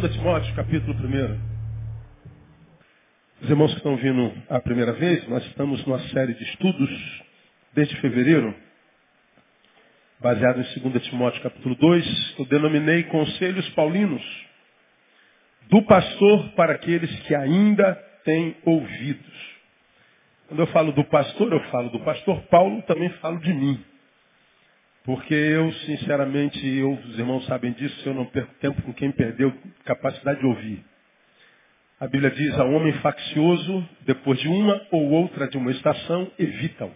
2 Timóteo, capítulo 1. Os irmãos que estão vindo a primeira vez, nós estamos numa série de estudos desde fevereiro, baseado em 2 Timóteo, capítulo 2, eu denominei Conselhos Paulinos, do pastor para aqueles que ainda têm ouvidos. Quando eu falo do pastor, eu falo do pastor Paulo, também falo de mim. Porque eu, sinceramente, eu, os irmãos sabem disso, eu não perco tempo com quem perdeu capacidade de ouvir. A Bíblia diz, a homem faccioso, depois de uma ou outra de uma estação, evita-o.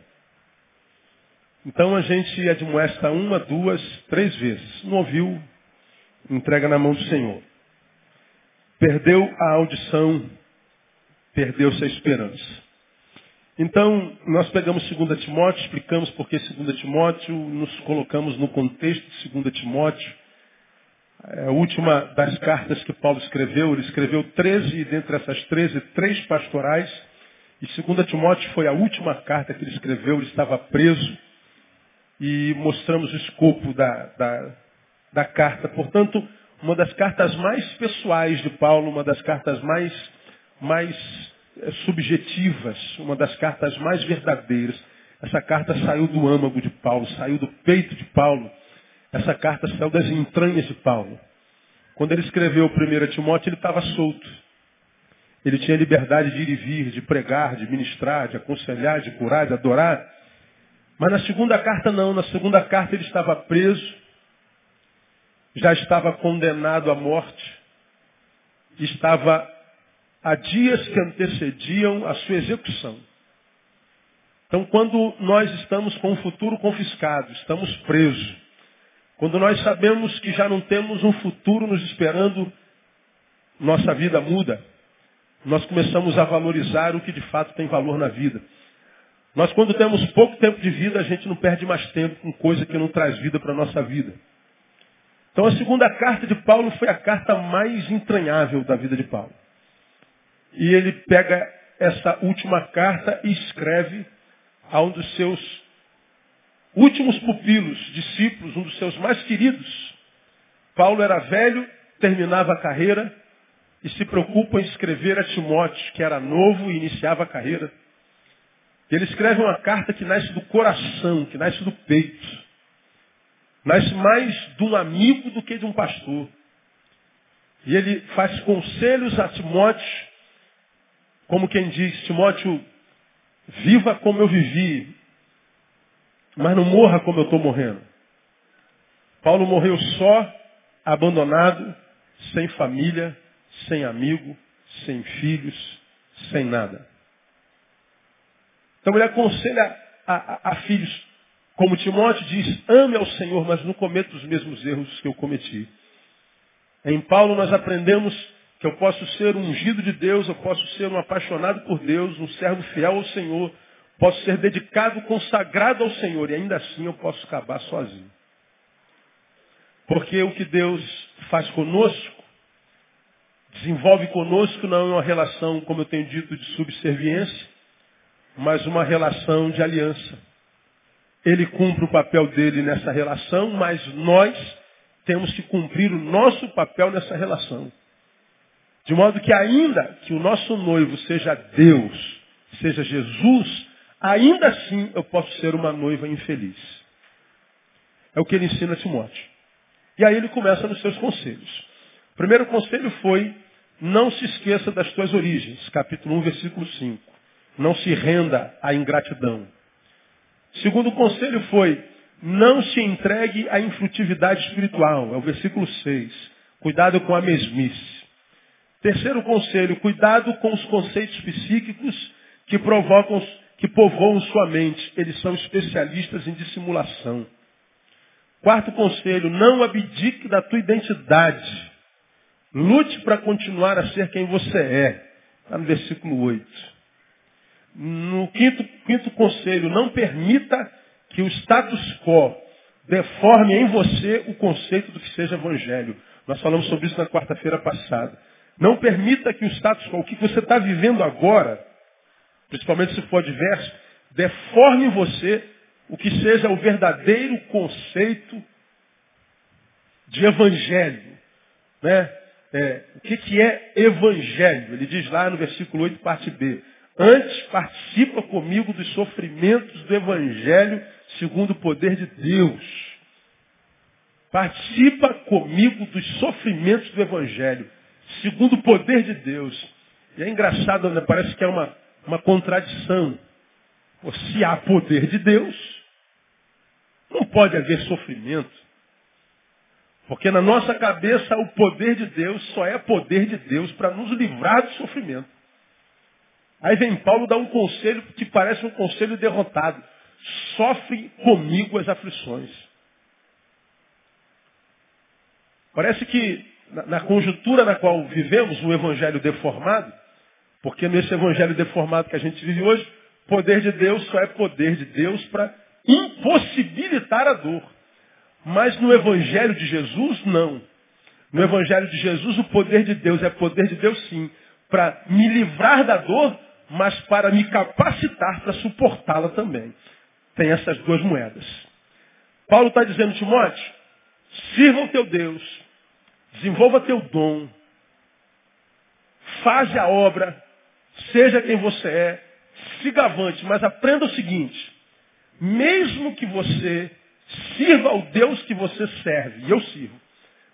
Então a gente admoesta uma, duas, três vezes. Não ouviu, entrega na mão do Senhor. Perdeu a audição, perdeu-se a esperança. Então, nós pegamos 2 Timóteo, explicamos por que 2 Timóteo, nos colocamos no contexto de 2 Timóteo. É a última das cartas que Paulo escreveu, ele escreveu 13, e dentre essas 13, três pastorais. E 2 Timóteo foi a última carta que ele escreveu, ele estava preso. E mostramos o escopo da, da, da carta. Portanto, uma das cartas mais pessoais de Paulo, uma das cartas mais, mais subjetivas, uma das cartas mais verdadeiras. Essa carta saiu do âmago de Paulo, saiu do peito de Paulo. Essa carta saiu das entranhas de Paulo. Quando ele escreveu o 1 Timóteo, ele estava solto. Ele tinha liberdade de ir e vir, de pregar, de ministrar, de aconselhar, de curar, de adorar. Mas na segunda carta não. Na segunda carta ele estava preso, já estava condenado à morte, estava há dias que antecediam a sua execução. Então, quando nós estamos com o futuro confiscado, estamos presos, quando nós sabemos que já não temos um futuro nos esperando, nossa vida muda. Nós começamos a valorizar o que de fato tem valor na vida. Nós, quando temos pouco tempo de vida, a gente não perde mais tempo com coisa que não traz vida para a nossa vida. Então, a segunda carta de Paulo foi a carta mais entranhável da vida de Paulo. E ele pega essa última carta e escreve a um dos seus últimos pupilos, discípulos, um dos seus mais queridos. Paulo era velho, terminava a carreira e se preocupa em escrever a Timóteo, que era novo e iniciava a carreira. Ele escreve uma carta que nasce do coração, que nasce do peito. Nasce mais de um amigo do que de um pastor. E ele faz conselhos a Timóteo como quem diz, Timóteo, viva como eu vivi, mas não morra como eu estou morrendo. Paulo morreu só, abandonado, sem família, sem amigo, sem filhos, sem nada. Então ele aconselha a, a, a filhos, como Timóteo diz, ame ao Senhor, mas não cometa os mesmos erros que eu cometi. Em Paulo nós aprendemos que eu posso ser um ungido de Deus, eu posso ser um apaixonado por Deus, um servo fiel ao Senhor, posso ser dedicado, consagrado ao Senhor, e ainda assim eu posso acabar sozinho. Porque o que Deus faz conosco, desenvolve conosco não é uma relação, como eu tenho dito, de subserviência, mas uma relação de aliança. Ele cumpre o papel dele nessa relação, mas nós temos que cumprir o nosso papel nessa relação. De modo que ainda que o nosso noivo seja Deus, seja Jesus, ainda assim eu posso ser uma noiva infeliz. É o que ele ensina a Timóteo. E aí ele começa nos seus conselhos. O primeiro conselho foi, não se esqueça das tuas origens. Capítulo 1, versículo 5. Não se renda à ingratidão. Segundo conselho foi, não se entregue à infrutividade espiritual. É o versículo 6. Cuidado com a mesmice. Terceiro conselho, cuidado com os conceitos psíquicos que provocam, que povoam sua mente. Eles são especialistas em dissimulação. Quarto conselho, não abdique da tua identidade. Lute para continuar a ser quem você é. Está no versículo 8. No quinto, quinto conselho, não permita que o status quo deforme em você o conceito do que seja evangelho. Nós falamos sobre isso na quarta-feira passada. Não permita que o status quo, o que você está vivendo agora, principalmente se for adverso, deforme em você o que seja o verdadeiro conceito de evangelho. Né? é, o que, que é evangelho. Ele diz lá no versículo 8, parte B. Antes participa comigo dos sofrimentos do evangelho segundo o poder de Deus. Participa comigo dos sofrimentos do evangelho segundo o poder de Deus. E é engraçado, né? parece que é uma, uma contradição. Se há poder de Deus, não pode haver sofrimento. Porque na nossa cabeça o poder de Deus só é poder de Deus para nos livrar do sofrimento. Aí vem Paulo dar um conselho que parece um conselho derrotado. Sofre comigo as aflições. Parece que na, conjuntura na qual vivemos, um evangelho deformado, porque nesse evangelho deformado que a gente vive hoje, poder de Deus só é poder de Deus para impossibilitar a dor. Mas no Evangelho de Jesus, não. No Evangelho de Jesus, o poder de Deus é poder de Deus, sim, para me livrar da dor, mas para me capacitar para suportá-la também. Tem essas duas moedas. Paulo está dizendo, Timóteo, sirva o teu Deus, desenvolva teu dom, faz a obra, seja quem você é, siga avante, mas aprenda o seguinte, mesmo que você Sirva ao Deus que você serve, e eu sirvo.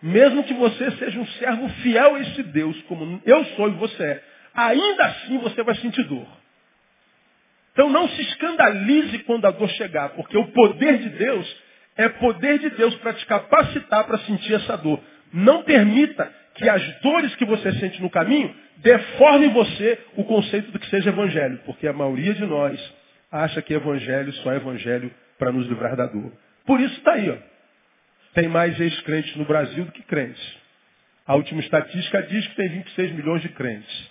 Mesmo que você seja um servo fiel a esse Deus, como eu sou e você é, ainda assim você vai sentir dor. Então não se escandalize quando a dor chegar, porque o poder de Deus é poder de Deus para te capacitar para sentir essa dor. Não permita que as dores que você sente no caminho deformem você o conceito do que seja evangelho, porque a maioria de nós acha que evangelho só é evangelho para nos livrar da dor. Por isso está aí. Ó. Tem mais ex-crentes no Brasil do que crentes. A última estatística diz que tem 26 milhões de crentes.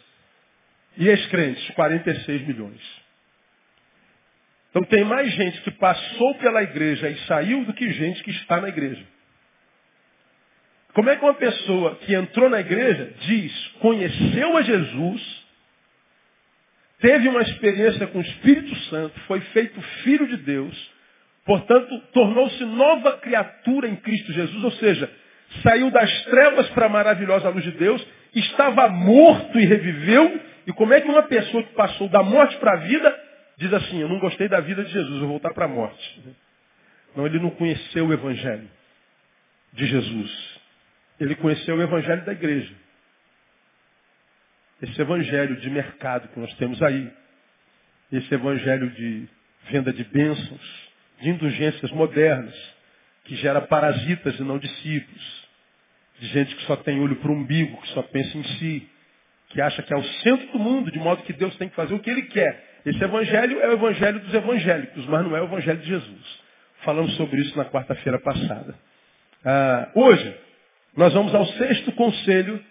E ex-crentes, 46 milhões. Então tem mais gente que passou pela igreja e saiu do que gente que está na igreja. Como é que uma pessoa que entrou na igreja diz, conheceu a Jesus, teve uma experiência com o Espírito Santo, foi feito filho de Deus, Portanto, tornou-se nova criatura em Cristo Jesus, ou seja, saiu das trevas para a maravilhosa luz de Deus, estava morto e reviveu. E como é que uma pessoa que passou da morte para a vida diz assim, eu não gostei da vida de Jesus, vou voltar para a morte. Não, ele não conheceu o Evangelho de Jesus. Ele conheceu o Evangelho da igreja. Esse Evangelho de mercado que nós temos aí. Esse Evangelho de venda de bênçãos de indulgências modernas, que gera parasitas e não discípulos, de gente que só tem olho para o umbigo, que só pensa em si, que acha que é o centro do mundo, de modo que Deus tem que fazer o que Ele quer. Esse evangelho é o evangelho dos evangélicos, mas não é o evangelho de Jesus. Falamos sobre isso na quarta-feira passada. Ah, hoje, nós vamos ao sexto conselho,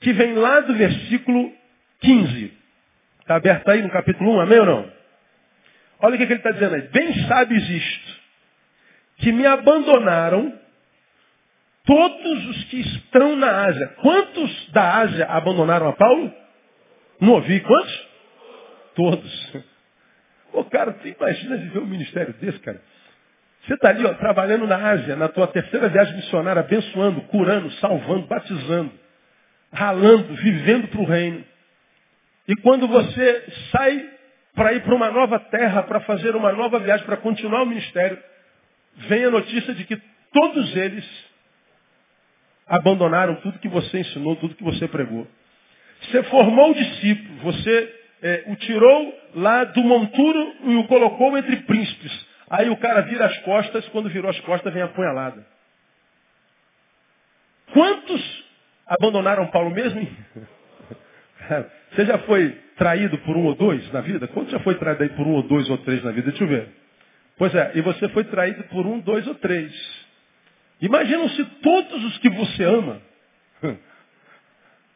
que vem lá do versículo 15. Está aberto aí no capítulo 1, amém ou não? Olha o que, ele está dizendo aí. Bem sabes isto, que me abandonaram todos os que estão na Ásia. Quantos da Ásia abandonaram a Paulo? Não ouvi. Quantos? Todos. Ô, cara, você imagina viver um ministério desse, cara? Você está ali, ó, trabalhando na Ásia, na tua terceira viagem missionária, abençoando, curando, salvando, batizando, ralando, vivendo para o reino. E quando você sai para ir para uma nova terra, para fazer uma nova viagem, para continuar o ministério, vem a notícia de que todos eles abandonaram tudo que você ensinou, tudo que você pregou. Você formou o discípulo, você é, o tirou lá do monturo e o colocou entre príncipes. Aí o cara vira as costas, quando virou as costas vem a punhalada. Quantos abandonaram Paulo mesmo? Você já foi traído por um ou dois na vida? Quanto já foi traído aí por um ou dois ou três na vida? Deixa eu ver. Pois é, e você foi traído por um, dois ou três. Imagina se todos os que você ama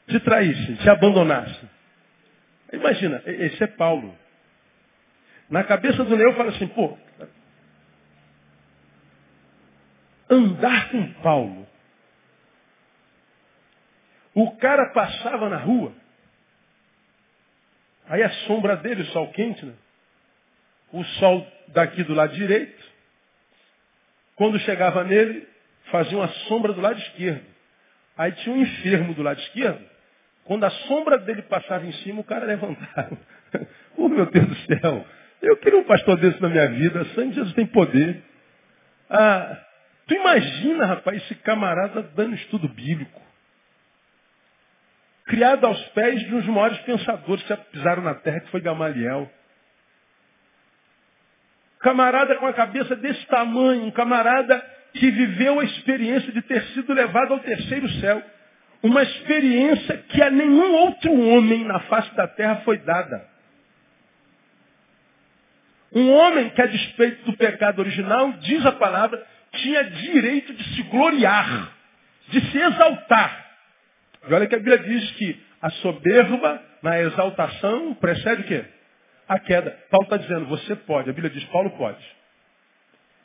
te traíssem, te abandonassem. Imagina, esse é Paulo. Na cabeça do Neo fala assim, pô, andar com Paulo. O cara passava na rua, Aí a sombra dele, o sol quente, né? o sol daqui do lado direito, quando chegava nele, fazia uma sombra do lado esquerdo. Aí tinha um enfermo do lado esquerdo. Quando a sombra dele passava em cima, o cara levantava. oh, meu Deus do céu. Eu queria um pastor desse na minha vida. Sangue de Jesus tem poder. Ah, tu imagina, rapaz, esse camarada dando estudo bíblico. Criado aos pés de um dos maiores pensadores que pisaram na terra, que foi Gamaliel. Camarada com a cabeça desse tamanho, um camarada que viveu a experiência de ter sido levado ao terceiro céu. Uma experiência que a nenhum outro homem na face da terra foi dada. Um homem que, a despeito do pecado original, diz a palavra, tinha direito de se gloriar, de se exaltar. E olha que a Bíblia diz que a soberba na exaltação precede o quê? A queda. Paulo está dizendo, você pode. A Bíblia diz, Paulo pode.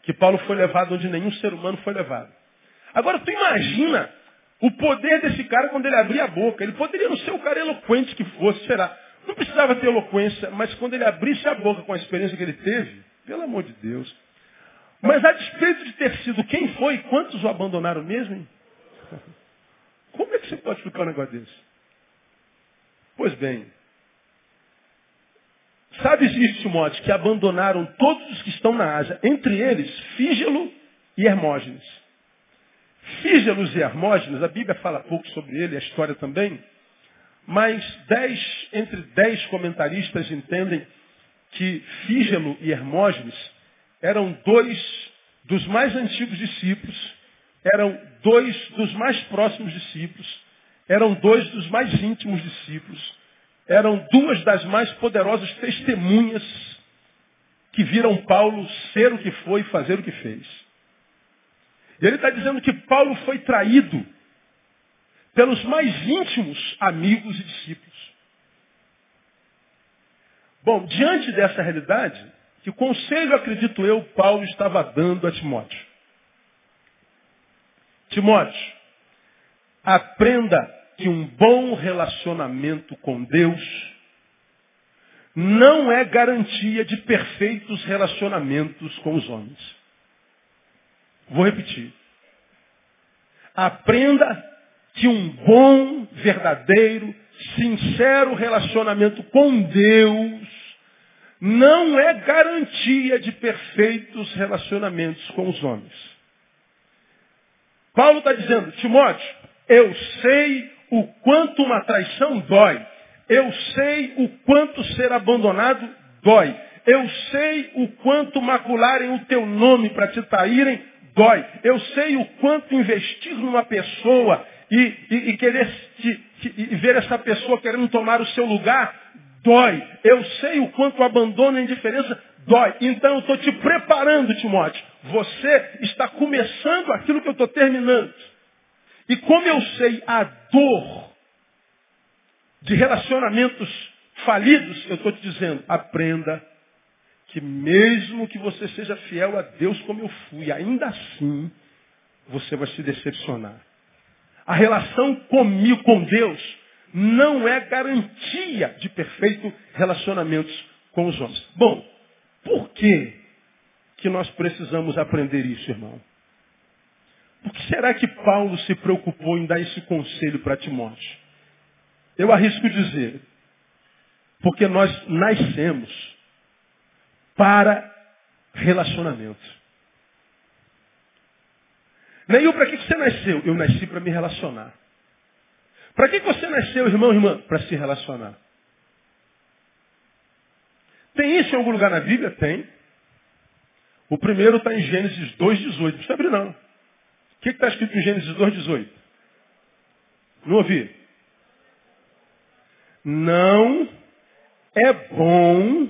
Que Paulo foi levado onde nenhum ser humano foi levado. Agora, tu imagina o poder desse cara quando ele abria a boca. Ele poderia não ser o cara eloquente que fosse, será? Não precisava ter eloquência, mas quando ele abrisse a boca com a experiência que ele teve, pelo amor de Deus. Mas a despeito de ter sido quem foi, quantos o abandonaram mesmo? Hein? Como é que você pode explicar um negócio desse? Pois bem, sabes isso, Timóteo, que abandonaram todos os que estão na Ásia, entre eles Fígelo e Hermógenes. Fígelos e Hermógenes, a Bíblia fala pouco sobre ele, a história também, mas dez, entre dez comentaristas entendem que Fígelo e Hermógenes eram dois dos mais antigos discípulos, eram dois dos mais próximos discípulos, eram dois dos mais íntimos discípulos, eram duas das mais poderosas testemunhas que viram Paulo ser o que foi e fazer o que fez. E ele está dizendo que Paulo foi traído pelos mais íntimos amigos e discípulos. Bom, diante dessa realidade, que conselho, acredito eu, Paulo estava dando a Timóteo? Timóteo, aprenda que um bom relacionamento com Deus não é garantia de perfeitos relacionamentos com os homens. Vou repetir. Aprenda que um bom, verdadeiro, sincero relacionamento com Deus não é garantia de perfeitos relacionamentos com os homens. Paulo está dizendo, Timóteo, eu sei o quanto uma traição dói. Eu sei o quanto ser abandonado dói. Eu sei o quanto macularem o teu nome para te traírem dói. Eu sei o quanto investir numa pessoa e, e, e querer te, te, e ver essa pessoa querendo tomar o seu lugar, dói. Eu sei o quanto o abandono e a indiferença dói. Então eu estou te preparando, Timóteo. Você está começando aquilo que eu estou terminando. E como eu sei a dor de relacionamentos falidos, eu estou te dizendo, aprenda que mesmo que você seja fiel a Deus como eu fui, ainda assim você vai se decepcionar. A relação comigo, com Deus, não é garantia de perfeito relacionamentos com os homens. Bom, por que, que nós precisamos aprender isso, irmão? Por que será que Paulo se preocupou em dar esse conselho para Timóteo? Eu arrisco dizer, porque nós nascemos para relacionamento. Neil, para que você nasceu? Eu nasci para me relacionar. Para que você nasceu, irmão e irmã? Para se relacionar. Tem isso em algum lugar na Bíblia? Tem. O primeiro está em Gênesis 2,18. Não precisa abrir, não. O que está escrito em Gênesis 2,18? Não ouvi? Não é bom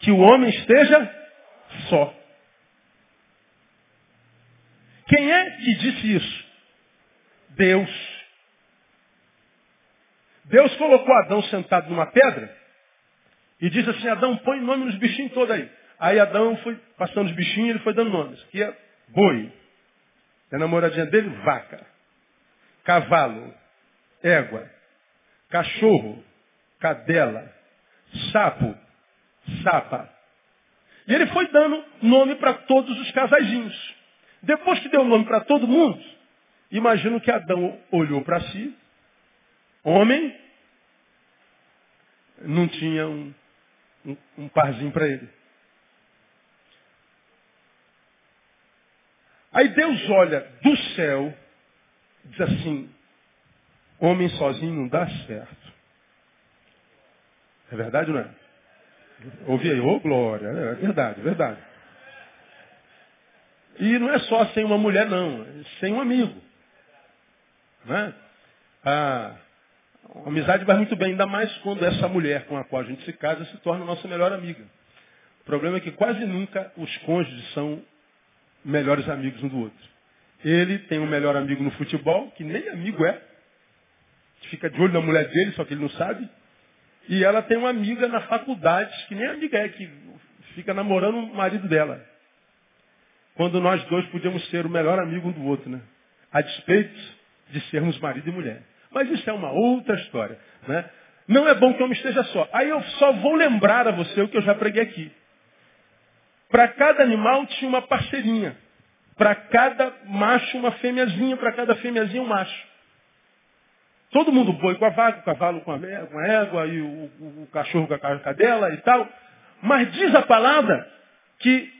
que o homem esteja só. Quem é que disse isso? Deus. Deus colocou Adão sentado numa pedra e disse assim, Adão, põe nome nos bichinhos todos aí. Aí Adão foi passando os bichinhos e ele foi dando nomes. Aqui é boi. É a namoradinha dele, vaca. Cavalo. Égua. Cachorro. Cadela. Sapo. Sapa. E ele foi dando nome para todos os casaizinhos. Depois que deu nome para todo mundo, Imagino que Adão olhou para si, homem, não tinha um, um, um parzinho para ele. Aí Deus olha do céu diz assim, homem sozinho não dá certo. É verdade ou não é? Ouvi aí, ô oh, glória, é verdade, é verdade. E não é só sem uma mulher, não, é sem um amigo. Né? A, a amizade vai muito bem, ainda mais quando essa mulher com a qual a gente se casa se torna nossa melhor amiga. O problema é que quase nunca os cônjuges são melhores amigos um do outro. Ele tem um melhor amigo no futebol, que nem amigo é, fica de olho na mulher dele, só que ele não sabe. E ela tem uma amiga na faculdade, que nem amiga é, que fica namorando o marido dela. Quando nós dois podíamos ser o melhor amigo um do outro, né? A despeito de sermos marido e mulher. Mas isso é uma outra história. Né? Não é bom que eu me esteja só. Aí eu só vou lembrar a você o que eu já preguei aqui. Para cada animal tinha uma parceirinha. Para cada macho uma fêmeazinha, para cada fêmeazinha um macho. Todo mundo boi com a vaca, o cavalo com a, com a égua, e o, o, o cachorro com a cadela e tal. Mas diz a palavra que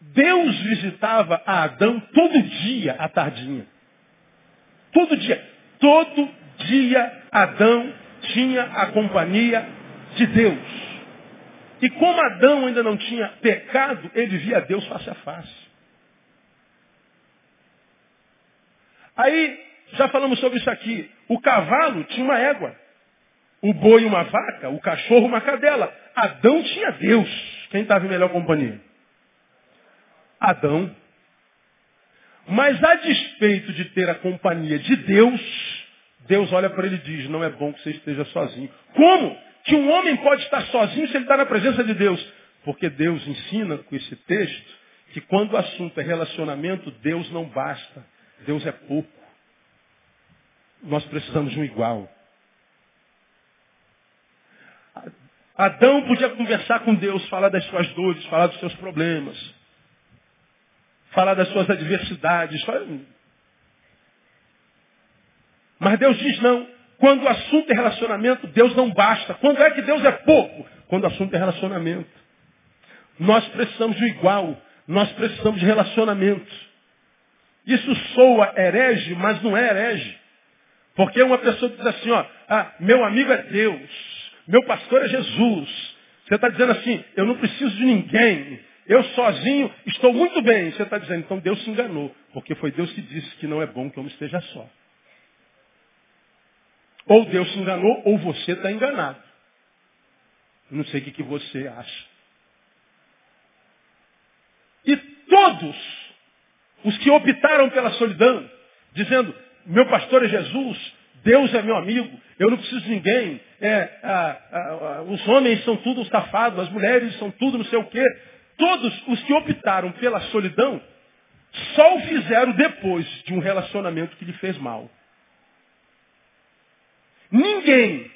Deus visitava a Adão todo dia à tardinha. Todo dia. Todo dia Adão tinha a companhia de Deus. E como Adão ainda não tinha pecado, ele via Deus face a face. Aí, já falamos sobre isso aqui. O cavalo tinha uma égua. O boi uma vaca, o cachorro uma cadela. Adão tinha Deus. Quem estava em melhor companhia? Adão. Mas a despeito de ter a companhia de Deus, Deus olha para ele e diz, não é bom que você esteja sozinho. Como que um homem pode estar sozinho se ele está na presença de Deus? Porque Deus ensina com esse texto que quando o assunto é relacionamento, Deus não basta. Deus é pouco. Nós precisamos de um igual. Adão podia conversar com Deus, falar das suas dores, falar dos seus problemas, falar das suas adversidades. Mas Deus diz não. Quando o assunto é relacionamento, Deus não basta. Quando é que Deus é pouco? Quando o assunto é relacionamento. Nós precisamos de igual. Nós precisamos de relacionamento. Isso soa herege, mas não é herege. Porque uma pessoa diz assim, ó, ah, meu amigo é Deus, meu pastor é Jesus. Você está dizendo assim, eu não preciso de ninguém, eu sozinho estou muito bem. Você está dizendo, então Deus se enganou, porque foi Deus que disse que não é bom que eu esteja só. Ou Deus se enganou, ou você está enganado. Não sei o que, que você acha. E todos os que optaram pela solidão, dizendo, meu pastor é Jesus, Deus é meu amigo, eu não preciso de ninguém, é, os homens são tudo safados, as mulheres são tudo não sei o quê. Todos os que optaram pela solidão só o fizeram depois de um relacionamento que lhe fez mal. Ninguém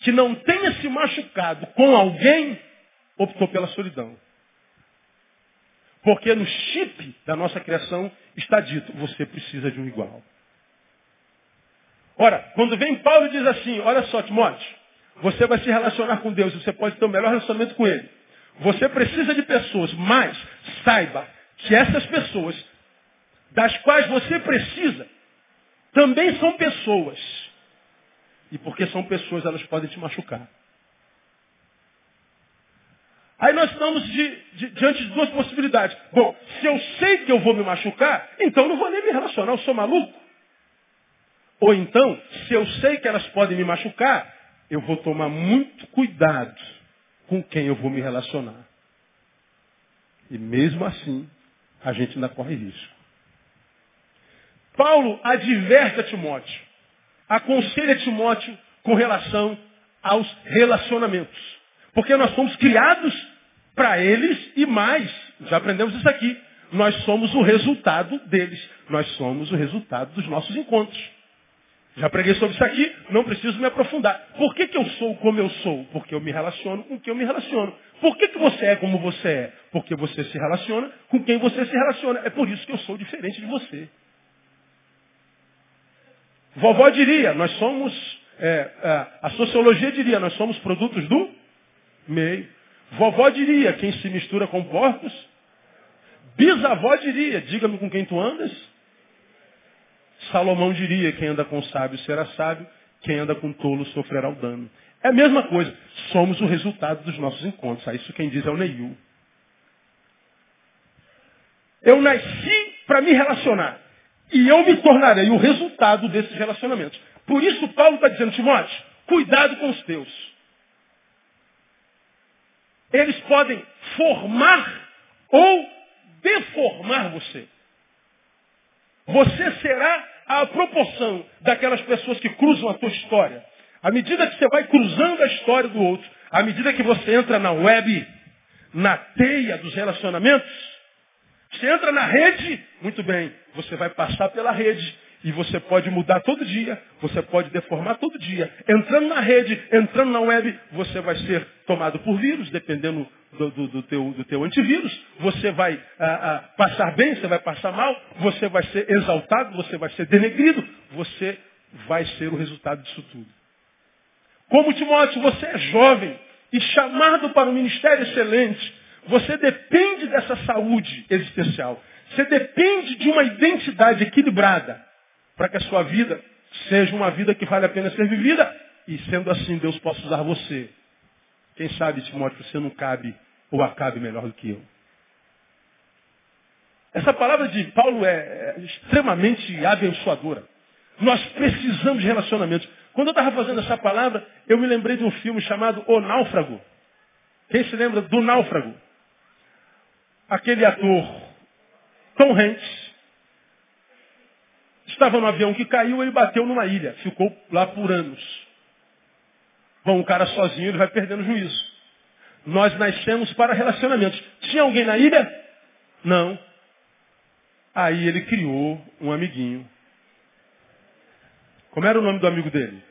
que não tenha se machucado com alguém optou pela solidão. Porque no chip da nossa criação está dito, você precisa de um igual. Ora, quando vem Paulo e diz assim, olha só, Timóteo, você vai se relacionar com Deus, você pode ter o melhor relacionamento com Ele. Você precisa de pessoas, mas saiba que essas pessoas, das quais você precisa, também são pessoas e porque são pessoas, elas podem te machucar. Aí nós estamos de, de, diante de duas possibilidades. Bom, se eu sei que eu vou me machucar, então não vou nem me relacionar, eu sou maluco. Ou então, se eu sei que elas podem me machucar, eu vou tomar muito cuidado com quem eu vou me relacionar. E mesmo assim, a gente ainda corre risco. Paulo adverte a Timóteo aconselha Timóteo com relação aos relacionamentos. Porque nós somos criados para eles e mais. Já aprendemos isso aqui. Nós somos o resultado deles. Nós somos o resultado dos nossos encontros. Já preguei sobre isso aqui, não preciso me aprofundar. Por que, que eu sou como eu sou? Porque eu me relaciono com quem eu me relaciono. Por que, que você é como você é? Porque você se relaciona com quem você se relaciona. É por isso que eu sou diferente de você. Vovó diria, nós somos, é, é, a sociologia diria, nós somos produtos do meio. Vovó diria, quem se mistura com porcos. Bisavó diria, diga-me com quem tu andas. Salomão diria, quem anda com sábio será sábio, quem anda com tolo sofrerá o dano. É a mesma coisa, somos o resultado dos nossos encontros. Ah, isso quem diz é o Neil. Eu nasci para me relacionar. E eu me tornarei o resultado desses relacionamentos. Por isso Paulo está dizendo, Timóteo, cuidado com os teus. Eles podem formar ou deformar você. Você será a proporção daquelas pessoas que cruzam a tua história. À medida que você vai cruzando a história do outro, à medida que você entra na web, na teia dos relacionamentos, você entra na rede, muito bem, você vai passar pela rede e você pode mudar todo dia, você pode deformar todo dia. Entrando na rede, entrando na web, você vai ser tomado por vírus, dependendo do, do, do, teu, do teu, antivírus. Você vai ah, ah, passar bem, você vai passar mal, você vai ser exaltado, você vai ser denegrido, você vai ser o resultado disso tudo. Como Timóteo, você é jovem e chamado para um ministério excelente. Você depende dessa saúde existencial. Você depende de uma identidade equilibrada para que a sua vida seja uma vida que vale a pena ser vivida. E sendo assim, Deus possa usar você. Quem sabe, Timóteo, você não cabe ou acabe melhor do que eu. Essa palavra de Paulo é, é extremamente abençoadora. Nós precisamos de relacionamentos. Quando eu estava fazendo essa palavra, eu me lembrei de um filme chamado O Náufrago. Quem se lembra do Náufrago? Aquele ator Tom Hanks estava no avião que caiu, ele bateu numa ilha, ficou lá por anos. Bom, o cara sozinho ele vai perdendo juízo. Nós nascemos para relacionamentos. Tinha alguém na ilha? Não. Aí ele criou um amiguinho. Como era o nome do amigo dele?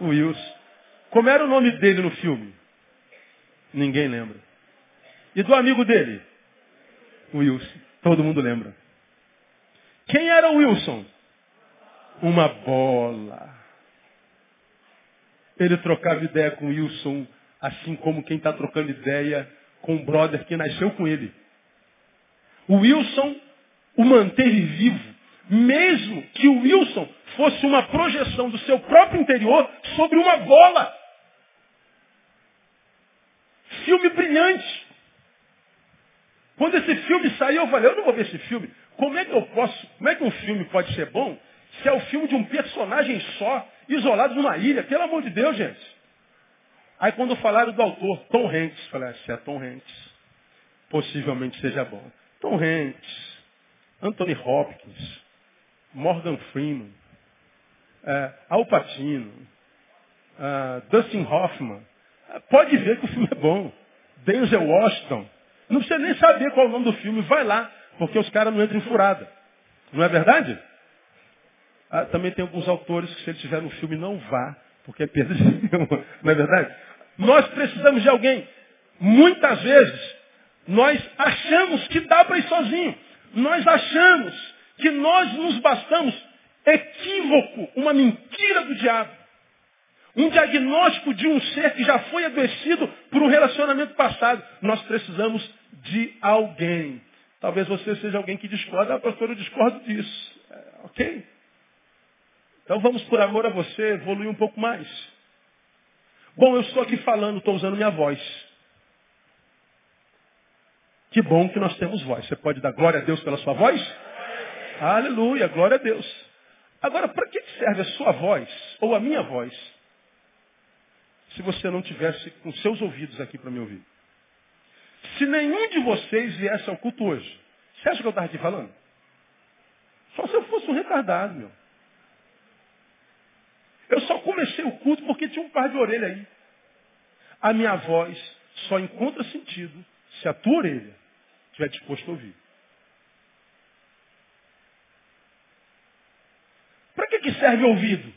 Wilson. Como era o nome dele no filme? Ninguém lembra. E do amigo dele? Wilson. Todo mundo lembra. Quem era o Wilson? Uma bola. Ele trocava ideia com o Wilson, assim como quem está trocando ideia com o brother que nasceu com ele. O Wilson o manteve vivo, mesmo que o Wilson fosse uma projeção do seu próprio interior sobre uma bola. Filme brilhante. Quando esse filme saiu, eu falei, eu não vou ver esse filme. Como é que eu posso, como é que um filme pode ser bom se é o filme de um personagem só, isolado numa ilha? Pelo amor de Deus, gente. Aí quando falaram do autor, Tom Hanks, falei, ah, se é Tom Hanks, possivelmente seja bom. Tom Hanks, Anthony Hopkins, Morgan Freeman, é, Al Pacino, uh, Dustin Hoffman. Pode ver que o filme é bom. Denzel Washington. Não precisa nem saber qual é o nome do filme, vai lá, porque os caras não entram em furada. Não é verdade? Ah, também tem alguns autores que se ele estiver no filme não vá, porque é perda de tempo. Não é verdade? Nós precisamos de alguém. Muitas vezes, nós achamos que dá para ir sozinho. Nós achamos que nós nos bastamos. Equívoco, uma mentira do diabo. Um diagnóstico de um ser que já foi adoecido por um relacionamento passado. Nós precisamos de alguém. Talvez você seja alguém que discorda. Ah, pastor, eu discordo disso. É, ok? Então vamos, por amor a você, evoluir um pouco mais. Bom, eu estou aqui falando, estou usando minha voz. Que bom que nós temos voz. Você pode dar glória a Deus pela sua voz? Aleluia, glória a Deus. Agora, para que serve a sua voz ou a minha voz se você não tivesse com seus ouvidos aqui para me ouvir? Se nenhum de vocês viesse ao culto hoje, você acha que eu estava aqui falando? Só se eu fosse um retardado, meu. Eu só comecei o culto porque tinha um par de orelha aí. A minha voz só encontra sentido se a tua orelha estiver disposto a ouvir. Para que, que serve o ouvido?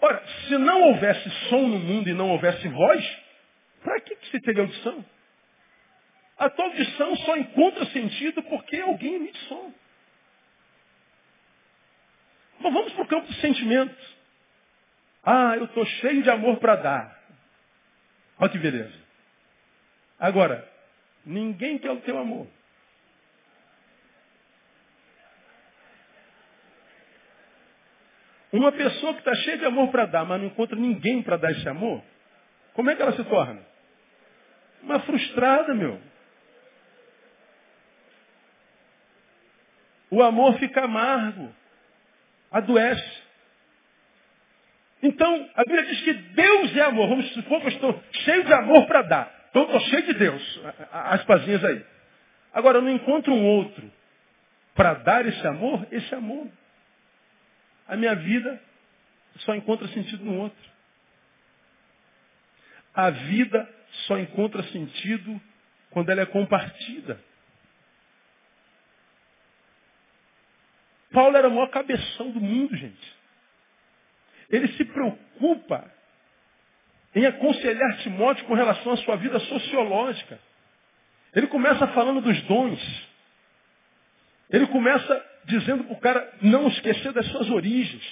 Ora, se não houvesse som no mundo e não houvesse voz, para que, que você teria audição? A tua audição só encontra sentido porque alguém emite som. Mas vamos para o campo dos sentimentos. Ah, eu estou cheio de amor para dar. Olha que beleza. Agora, ninguém quer o teu amor. Uma pessoa que está cheia de amor para dar, mas não encontra ninguém para dar esse amor, como é que ela se torna? Uma frustrada, meu. O amor fica amargo, adoece. Então, a Bíblia diz que Deus é amor. Vamos supor que eu estou cheio de amor para dar. Então, estou cheio de Deus. As pazinhas aí. Agora, eu não encontro um outro para dar esse amor, esse amor. A minha vida só encontra sentido no outro. A vida só encontra sentido quando ela é compartida. Paulo era o maior cabeção do mundo, gente. Ele se preocupa em aconselhar Timóteo com relação à sua vida sociológica. Ele começa falando dos dons. Ele começa dizendo para o cara não esquecer das suas origens.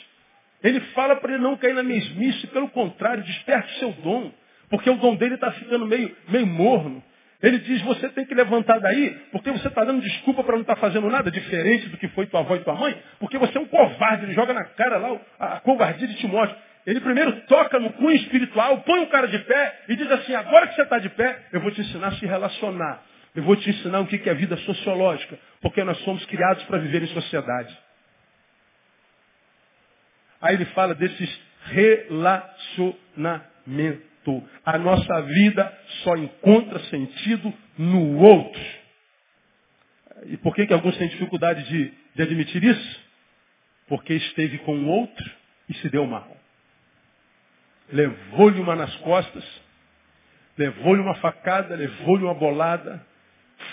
Ele fala para ele não cair na mesmice, pelo contrário, desperte seu dom. Porque o dom dele está ficando meio, meio morno. Ele diz, você tem que levantar daí, porque você está dando desculpa para não estar tá fazendo nada diferente do que foi tua avó e tua mãe, porque você é um covarde, ele joga na cara lá a covardia de Timóteo. Ele primeiro toca no cunho espiritual, põe o cara de pé e diz assim, agora que você está de pé, eu vou te ensinar a se relacionar. Eu vou te ensinar o que é vida sociológica, porque nós somos criados para viver em sociedade. Aí ele fala desses relacionamentos. A nossa vida só encontra sentido no outro. E por que, que alguns têm dificuldade de, de admitir isso? Porque esteve com o outro e se deu mal. Levou-lhe uma nas costas, levou-lhe uma facada, levou-lhe uma bolada,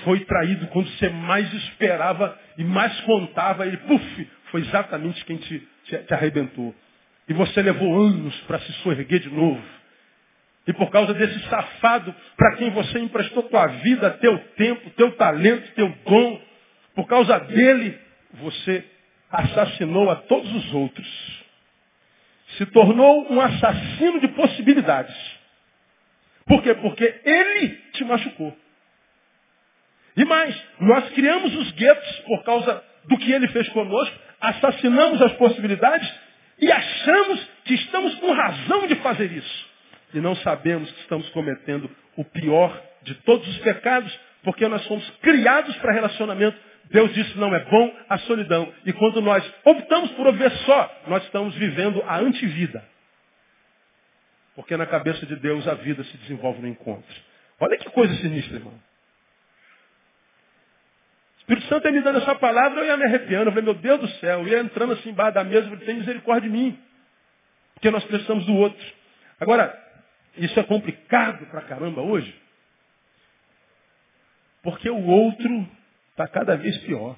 foi traído quando você mais esperava e mais contava, ele, puf, foi exatamente quem te, te, te arrebentou. E você levou anos para se soerguer de novo. E por causa desse safado para quem você emprestou tua vida, teu tempo, teu talento, teu dom, por causa dele, você assassinou a todos os outros. Se tornou um assassino de possibilidades. Por quê? Porque ele te machucou. E mais, nós criamos os guetos por causa do que ele fez conosco, assassinamos as possibilidades e achamos que estamos com razão de fazer isso e não sabemos que estamos cometendo o pior de todos os pecados, porque nós somos criados para relacionamento. Deus disse não é bom a solidão. E quando nós optamos por viver só, nós estamos vivendo a antivida. Porque na cabeça de Deus a vida se desenvolve no encontro. Olha que coisa sinistra, irmão. O Espírito Santo ia me dando essa palavra, eu ia me arrepiando. Eu falei, meu Deus do céu, eu ia entrando assim embaixo da mesa, falei, tem misericórdia de mim. Porque nós precisamos do outro. Agora, isso é complicado pra caramba hoje. Porque o outro está cada vez pior.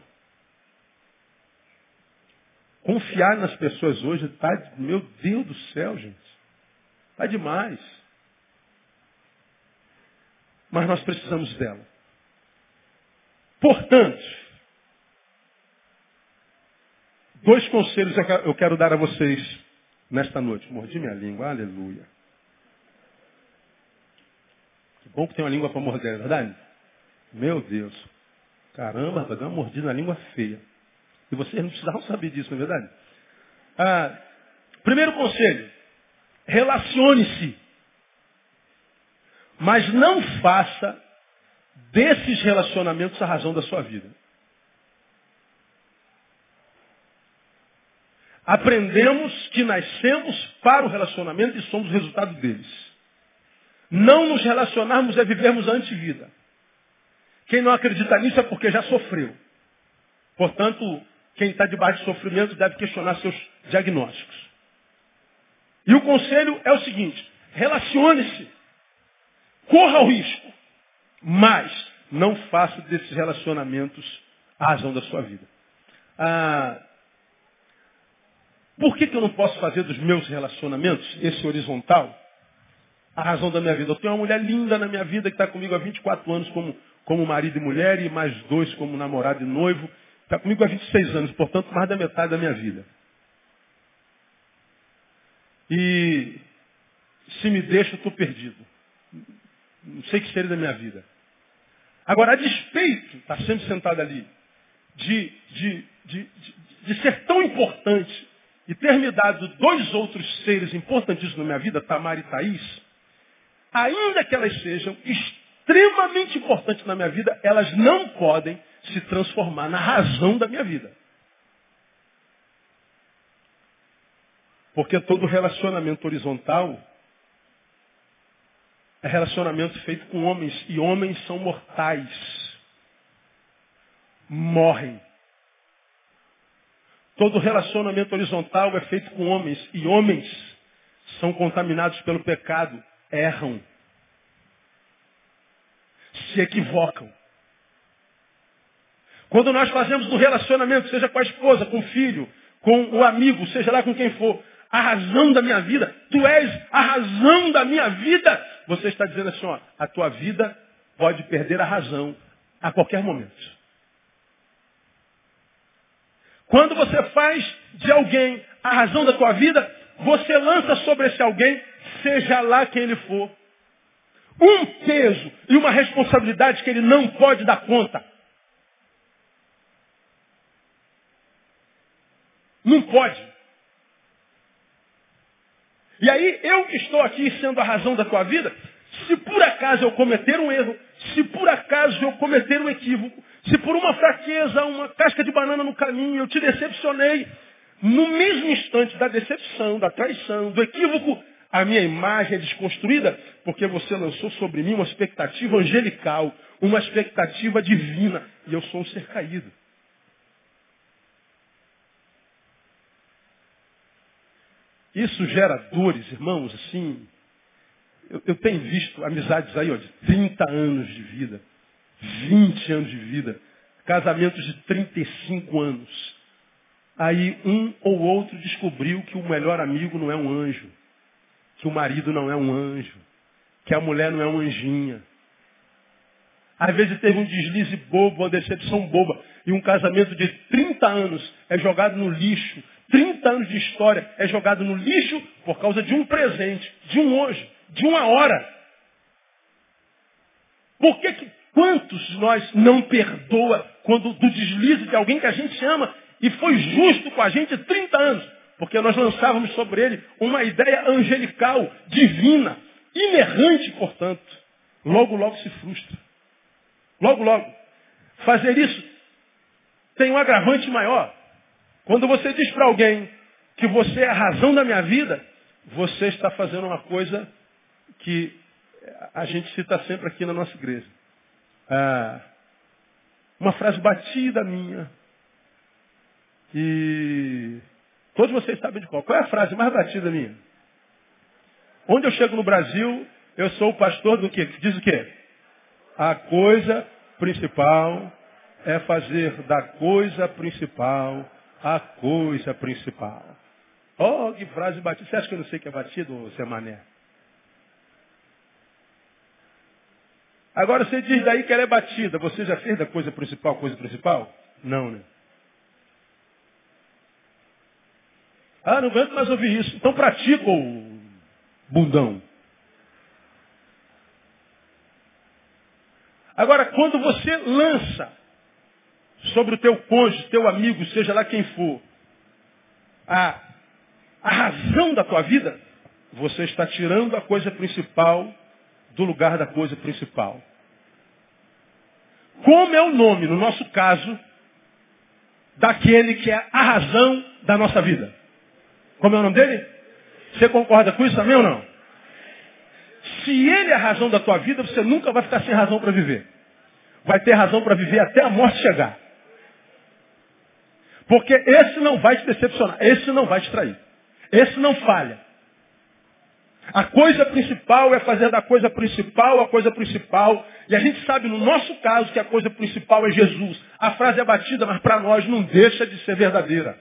Confiar nas pessoas hoje está, meu Deus do céu, gente. Está demais. Mas nós precisamos dela. Portanto, dois conselhos eu quero dar a vocês nesta noite. Mordi minha língua, aleluia. Que tem uma língua para morder, é verdade? Meu Deus. Caramba, rapaz, deu uma mordida na língua feia. E vocês não precisavam saber disso, não é verdade? Ah, primeiro conselho. Relacione-se. Mas não faça desses relacionamentos a razão da sua vida. Aprendemos que nascemos para o relacionamento e somos resultado deles. Não nos relacionarmos é vivermos a antivida. Quem não acredita nisso é porque já sofreu. Portanto, quem está debaixo de sofrimento deve questionar seus diagnósticos. E o conselho é o seguinte: relacione-se, corra o risco, mas não faça desses relacionamentos a razão da sua vida. Ah, por que, que eu não posso fazer dos meus relacionamentos esse horizontal? A razão da minha vida. Eu tenho uma mulher linda na minha vida que está comigo há 24 anos como, como marido e mulher e mais dois como namorado e noivo. Está comigo há 26 anos, portanto, mais da metade da minha vida. E se me deixa, estou perdido. Não sei que seria da minha vida. Agora, a despeito, está sempre sentado ali, de, de, de, de, de ser tão importante e ter me dado dois outros seres importantíssimos na minha vida, Tamar e Thaís, ainda que elas sejam extremamente importantes na minha vida, elas não podem se transformar na razão da minha vida. Porque todo relacionamento horizontal é relacionamento feito com homens. E homens são mortais. Morrem. Todo relacionamento horizontal é feito com homens. E homens são contaminados pelo pecado. Erram. Se equivocam. Quando nós fazemos do relacionamento, seja com a esposa, com o filho, com o amigo, seja lá com quem for, a razão da minha vida, tu és a razão da minha vida, você está dizendo assim, ó, a tua vida pode perder a razão a qualquer momento. Quando você faz de alguém a razão da tua vida, você lança sobre esse alguém, seja lá quem ele for, um peso e uma responsabilidade que ele não pode dar conta. Não pode. E aí, eu que estou aqui sendo a razão da tua vida, se por acaso eu cometer um erro, se por acaso eu cometer um equívoco, se por uma fraqueza, uma casca de banana no caminho, eu te decepcionei, no mesmo instante da decepção, da traição, do equívoco, a minha imagem é desconstruída porque você lançou sobre mim uma expectativa angelical, uma expectativa divina, e eu sou um ser caído. Isso gera dores, irmãos, assim. Eu, eu, tenho visto amizades aí, ó, de 30 anos de vida, 20 anos de vida, casamentos de 35 anos. Aí um ou outro descobriu que o melhor amigo não é um anjo, que o marido não é um anjo, que a mulher não é uma anjinha. Às vezes teve um deslize bobo, uma decepção boba, e um casamento de 30 anos é jogado no lixo, 30 anos de história é jogado no lixo por causa de um presente, de um hoje, de uma hora. Por que, que quantos de nós não perdoa quando do deslize de alguém que a gente ama e foi justo com a gente 30 anos? Porque nós lançávamos sobre ele uma ideia angelical, divina, inerrante, portanto. Logo, logo se frustra. Logo, logo. Fazer isso tem um agravante maior. Quando você diz para alguém que você é a razão da minha vida, você está fazendo uma coisa que a gente cita sempre aqui na nossa igreja. Ah, uma frase batida minha. E todos vocês sabem de qual. Qual é a frase mais batida minha? Onde eu chego no Brasil, eu sou o pastor do quê? Diz o quê? A coisa principal é fazer da coisa principal a coisa principal. Oh, que frase batida. Você acha que eu não sei que é batido, Zé Mané? Agora você diz daí que ela é batida. Você já fez da coisa principal coisa principal? Não, né? Ah, não aguento mais ouvir isso. Então pratica o bundão. Agora, quando você lança sobre o teu cônjuge, teu amigo, seja lá quem for, a, a razão da tua vida, você está tirando a coisa principal do lugar da coisa principal. Como é o nome, no nosso caso, daquele que é a razão da nossa vida? Como é o nome dele? Você concorda com isso também ou não? Se ele é a razão da tua vida, você nunca vai ficar sem razão para viver. Vai ter razão para viver até a morte chegar. Porque esse não vai te decepcionar, esse não vai te trair. Esse não falha. A coisa principal é fazer da coisa principal a coisa principal. E a gente sabe, no nosso caso, que a coisa principal é Jesus. A frase é batida, mas para nós não deixa de ser verdadeira.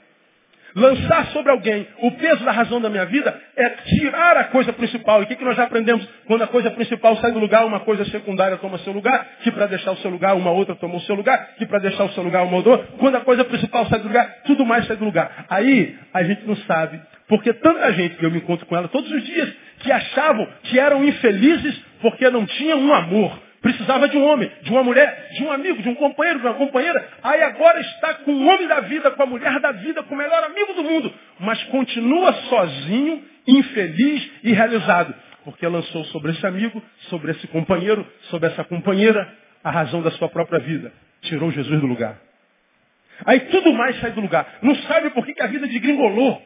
Lançar sobre alguém o peso da razão da minha vida é tirar a coisa principal. E o que, que nós já aprendemos? Quando a coisa principal sai do lugar, uma coisa secundária toma seu lugar, que para deixar o seu lugar, uma outra tomou o seu lugar, que para deixar o seu lugar, uma outra. Quando a coisa principal sai do lugar, tudo mais sai do lugar. Aí a gente não sabe. Porque tanta gente que eu me encontro com ela todos os dias, que achavam que eram infelizes porque não tinham um amor. Precisava de um homem, de uma mulher, de um amigo, de um companheiro, de uma companheira. Aí agora está com o homem da vida, com a mulher da vida, com o melhor amigo do mundo. Mas continua sozinho, infeliz e realizado. Porque lançou sobre esse amigo, sobre esse companheiro, sobre essa companheira, a razão da sua própria vida. Tirou Jesus do lugar. Aí tudo mais sai do lugar. Não sabe por que, a vida degringolou.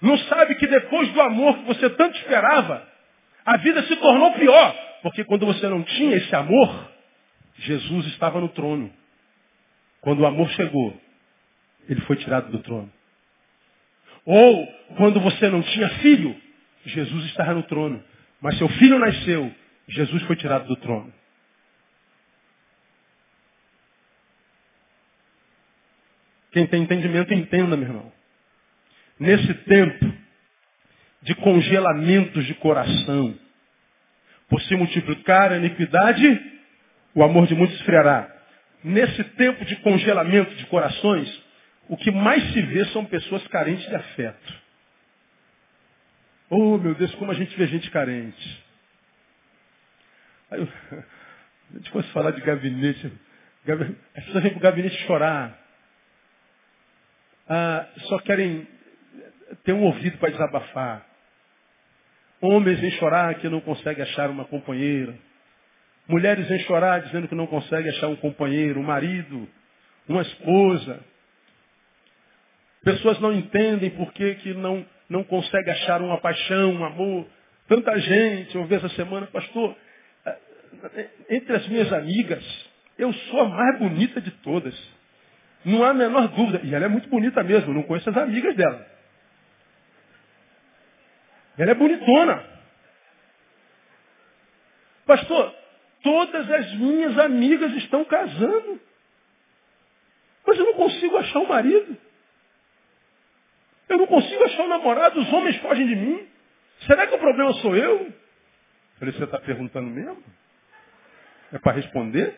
Não sabe que depois do amor que você tanto esperava, a vida se tornou pior. Porque quando você não tinha esse amor, Jesus estava no trono. Quando o amor chegou, ele foi tirado do trono. Ou quando você não tinha filho, Jesus estava no trono. Mas seu filho nasceu, Jesus foi tirado do trono. Quem tem entendimento, entenda, meu irmão. Nesse tempo de congelamentos de coração, por se multiplicar a iniquidade, o amor de muitos esfriará. Nesse tempo de congelamento de corações, o que mais se vê são pessoas carentes de afeto. Oh, meu Deus, como a gente vê gente carente. Aí, a gente fosse falar de gabinete. As pessoas vêm para o gabinete chorar. Ah, só querem ter um ouvido para desabafar. Homens vêm chorar que não conseguem achar uma companheira. Mulheres vêm chorar dizendo que não conseguem achar um companheiro, um marido, uma esposa. Pessoas não entendem por que, que não, não conseguem achar uma paixão, um amor. Tanta gente, uma vez a semana, pastor, eh, entre as minhas amigas, eu sou a mais bonita de todas. Não há a menor dúvida. E ela é muito bonita mesmo, não conheço as amigas dela. Ela é bonitona. Pastor, todas as minhas amigas estão casando. Mas eu não consigo achar um marido. Eu não consigo achar um namorado, os homens fogem de mim. Será que o problema sou eu? falei, você está perguntando mesmo? É para responder?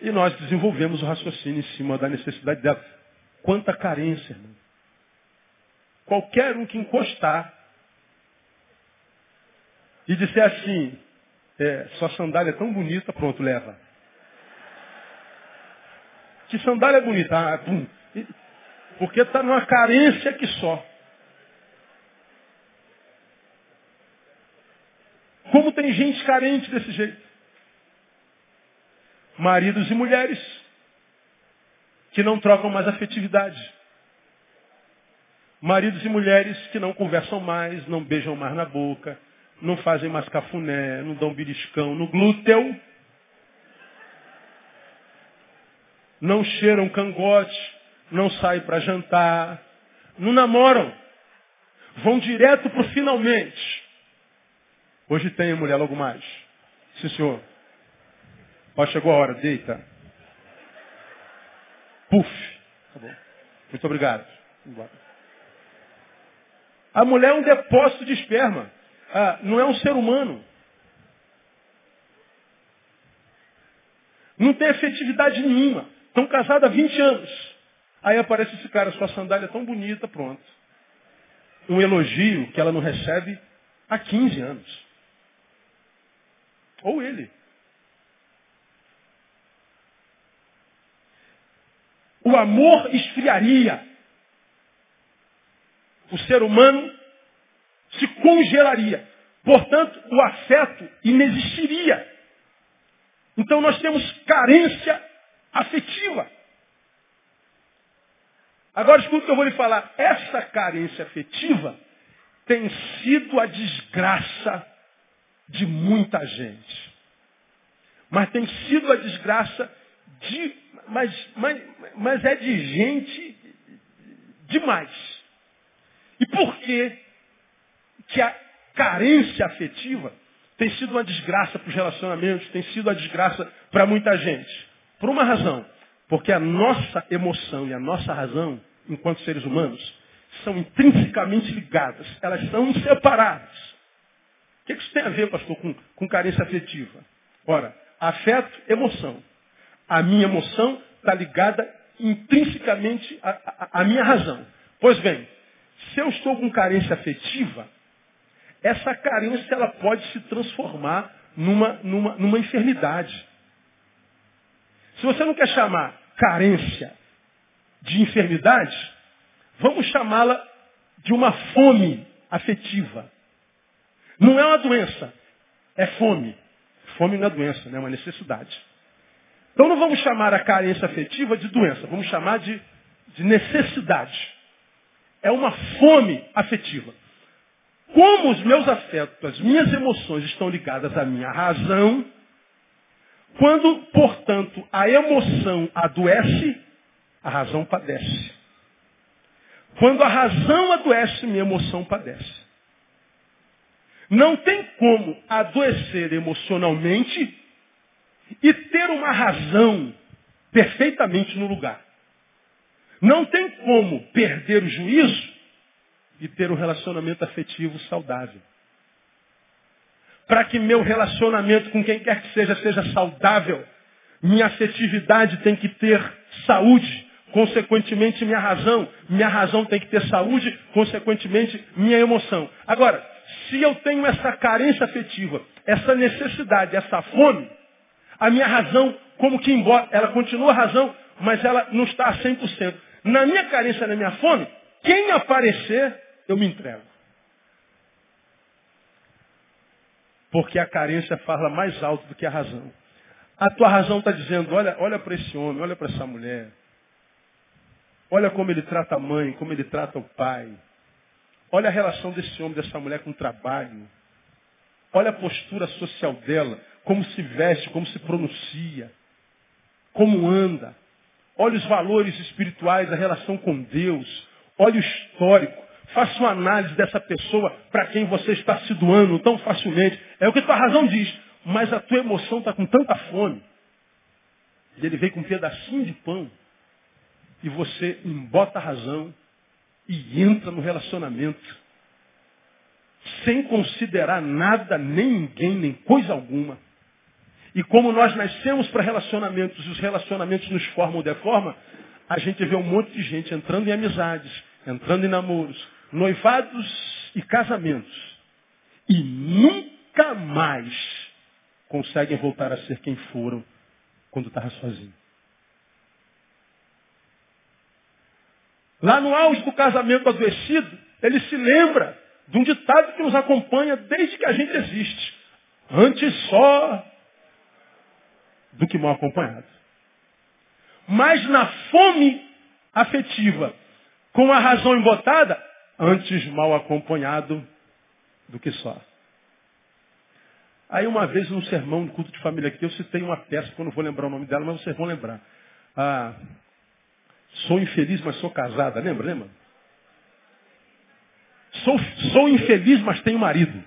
E nós desenvolvemos o raciocínio em cima da necessidade dela. Quanta carência, irmão. Qualquer um que encostar e disser assim, é, sua sandália é tão bonita, pronto, leva. Que sandália bonita? Ah, pum. Porque está numa carência que só. Como tem gente carente desse jeito? Maridos e mulheres que não trocam mais afetividade. Maridos e mulheres que não conversam mais, não beijam mais na boca, não fazem mais cafuné, não dão beliscão no glúteo, não cheiram cangote, não saem para jantar, não namoram, vão direto para finalmente. Hoje tem mulher logo mais. Sim, senhor. Ó, chegou a hora, deita. Puf. Tá bom. Muito obrigado. Embora. A mulher é um depósito de esperma. Ah, não é um ser humano. Não tem efetividade nenhuma. Estão casados há 20 anos. Aí aparece esse cara, sua sandália tão bonita, pronto. Um elogio que ela não recebe há 15 anos. Ou ele. O amor esfriaria o ser humano se congelaria. Portanto, o afeto inexistiria. Então nós temos carência afetiva. Agora escuta o que eu vou lhe falar. Essa carência afetiva tem sido a desgraça de muita gente. Mas tem sido a desgraça de. Mas, mas, mas é de gente demais. E por que, que a carência afetiva tem sido uma desgraça para os relacionamentos, tem sido uma desgraça para muita gente? Por uma razão. Porque a nossa emoção e a nossa razão, enquanto seres humanos, são intrinsecamente ligadas. Elas são inseparáveis. O que isso tem a ver, pastor, com, com carência afetiva? Ora, afeto, emoção. A minha emoção está ligada intrinsecamente à, à minha razão. Pois bem, se eu estou com carência afetiva, essa carência ela pode se transformar numa, numa, numa enfermidade. Se você não quer chamar carência de enfermidade, vamos chamá-la de uma fome afetiva. Não é uma doença, é fome. Fome não é doença, né? é uma necessidade. Então não vamos chamar a carência afetiva de doença, vamos chamar de, de necessidade. É uma fome afetiva. Como os meus afetos, as minhas emoções estão ligadas à minha razão, quando, portanto, a emoção adoece, a razão padece. Quando a razão adoece, minha emoção padece. Não tem como adoecer emocionalmente e ter uma razão perfeitamente no lugar. Não tem como perder o juízo e ter um relacionamento afetivo saudável. Para que meu relacionamento com quem quer que seja seja saudável, minha afetividade tem que ter saúde. Consequentemente, minha razão. Minha razão tem que ter saúde, consequentemente, minha emoção. Agora, se eu tenho essa carência afetiva, essa necessidade, essa fome, a minha razão, como que embora, ela continua a razão, mas ela não está a 100%. Na minha carência, na minha fome, quem aparecer, eu me entrego. Porque a carência fala mais alto do que a razão. A tua razão está dizendo, olha, olha para esse homem, olha para essa mulher. Olha como ele trata a mãe, como ele trata o pai. Olha a relação desse homem, dessa mulher com o trabalho. Olha a postura social dela, como se veste, como se pronuncia, como anda. Olha os valores espirituais, a relação com Deus. Olha o histórico. Faça uma análise dessa pessoa para quem você está se doando tão facilmente. É o que a tua razão diz. Mas a tua emoção está com tanta fome. E ele vem com um pedacinho de pão. E você embota a razão e entra no relacionamento. Sem considerar nada, nem ninguém, nem coisa alguma. E como nós nascemos para relacionamentos e os relacionamentos nos formam de forma, a gente vê um monte de gente entrando em amizades, entrando em namoros, noivados e casamentos. E nunca mais conseguem voltar a ser quem foram quando estava sozinho. Lá no auge do casamento adoecido, ele se lembra de um ditado que nos acompanha desde que a gente existe. Antes só do que mal acompanhado. Mas na fome afetiva, com a razão embotada, antes mal acompanhado do que só. Aí uma vez num sermão no culto de família aqui, eu citei uma peça, que eu não vou lembrar o nome dela, mas vocês vão lembrar. Ah, sou infeliz, mas sou casada, lembra, lembra? Sou, sou infeliz, mas tenho marido.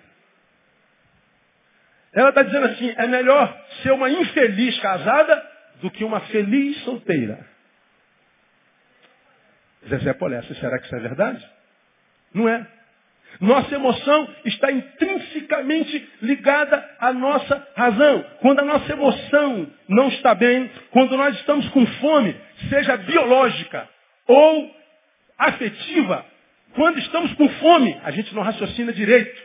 Ela está dizendo assim, é melhor ser uma infeliz casada do que uma feliz solteira. Zezé Polessa, será que isso é verdade? Não é. Nossa emoção está intrinsecamente ligada à nossa razão. Quando a nossa emoção não está bem, quando nós estamos com fome, seja biológica ou afetiva, quando estamos com fome, a gente não raciocina direito.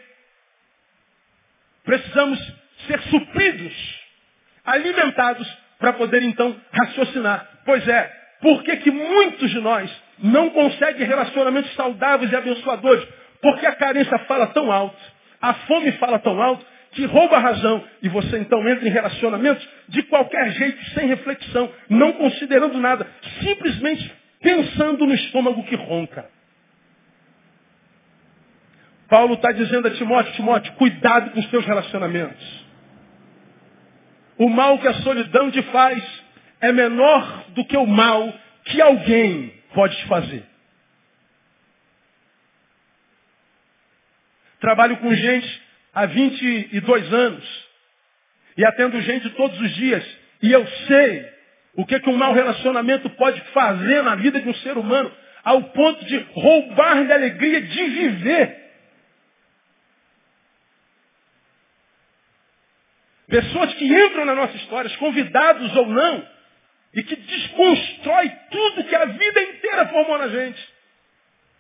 Precisamos ser supridos, alimentados, para poder então raciocinar. Pois é, por que, que muitos de nós não conseguem relacionamentos saudáveis e abençoadores? Porque a carência fala tão alto, a fome fala tão alto, que rouba a razão. E você então entra em relacionamentos de qualquer jeito, sem reflexão, não considerando nada, simplesmente pensando no estômago que ronca. Paulo está dizendo a Timóteo, Timóteo, cuidado com os teus relacionamentos. O mal que a solidão te faz é menor do que o mal que alguém pode te fazer. Trabalho com gente há 22 anos. E atendo gente todos os dias. E eu sei O que, que um mau relacionamento pode fazer na vida de um ser humano ao ponto de roubar da alegria de viver. Pessoas que entram na nossa história, convidados ou não, e que desconstrói tudo que a vida inteira formou na gente.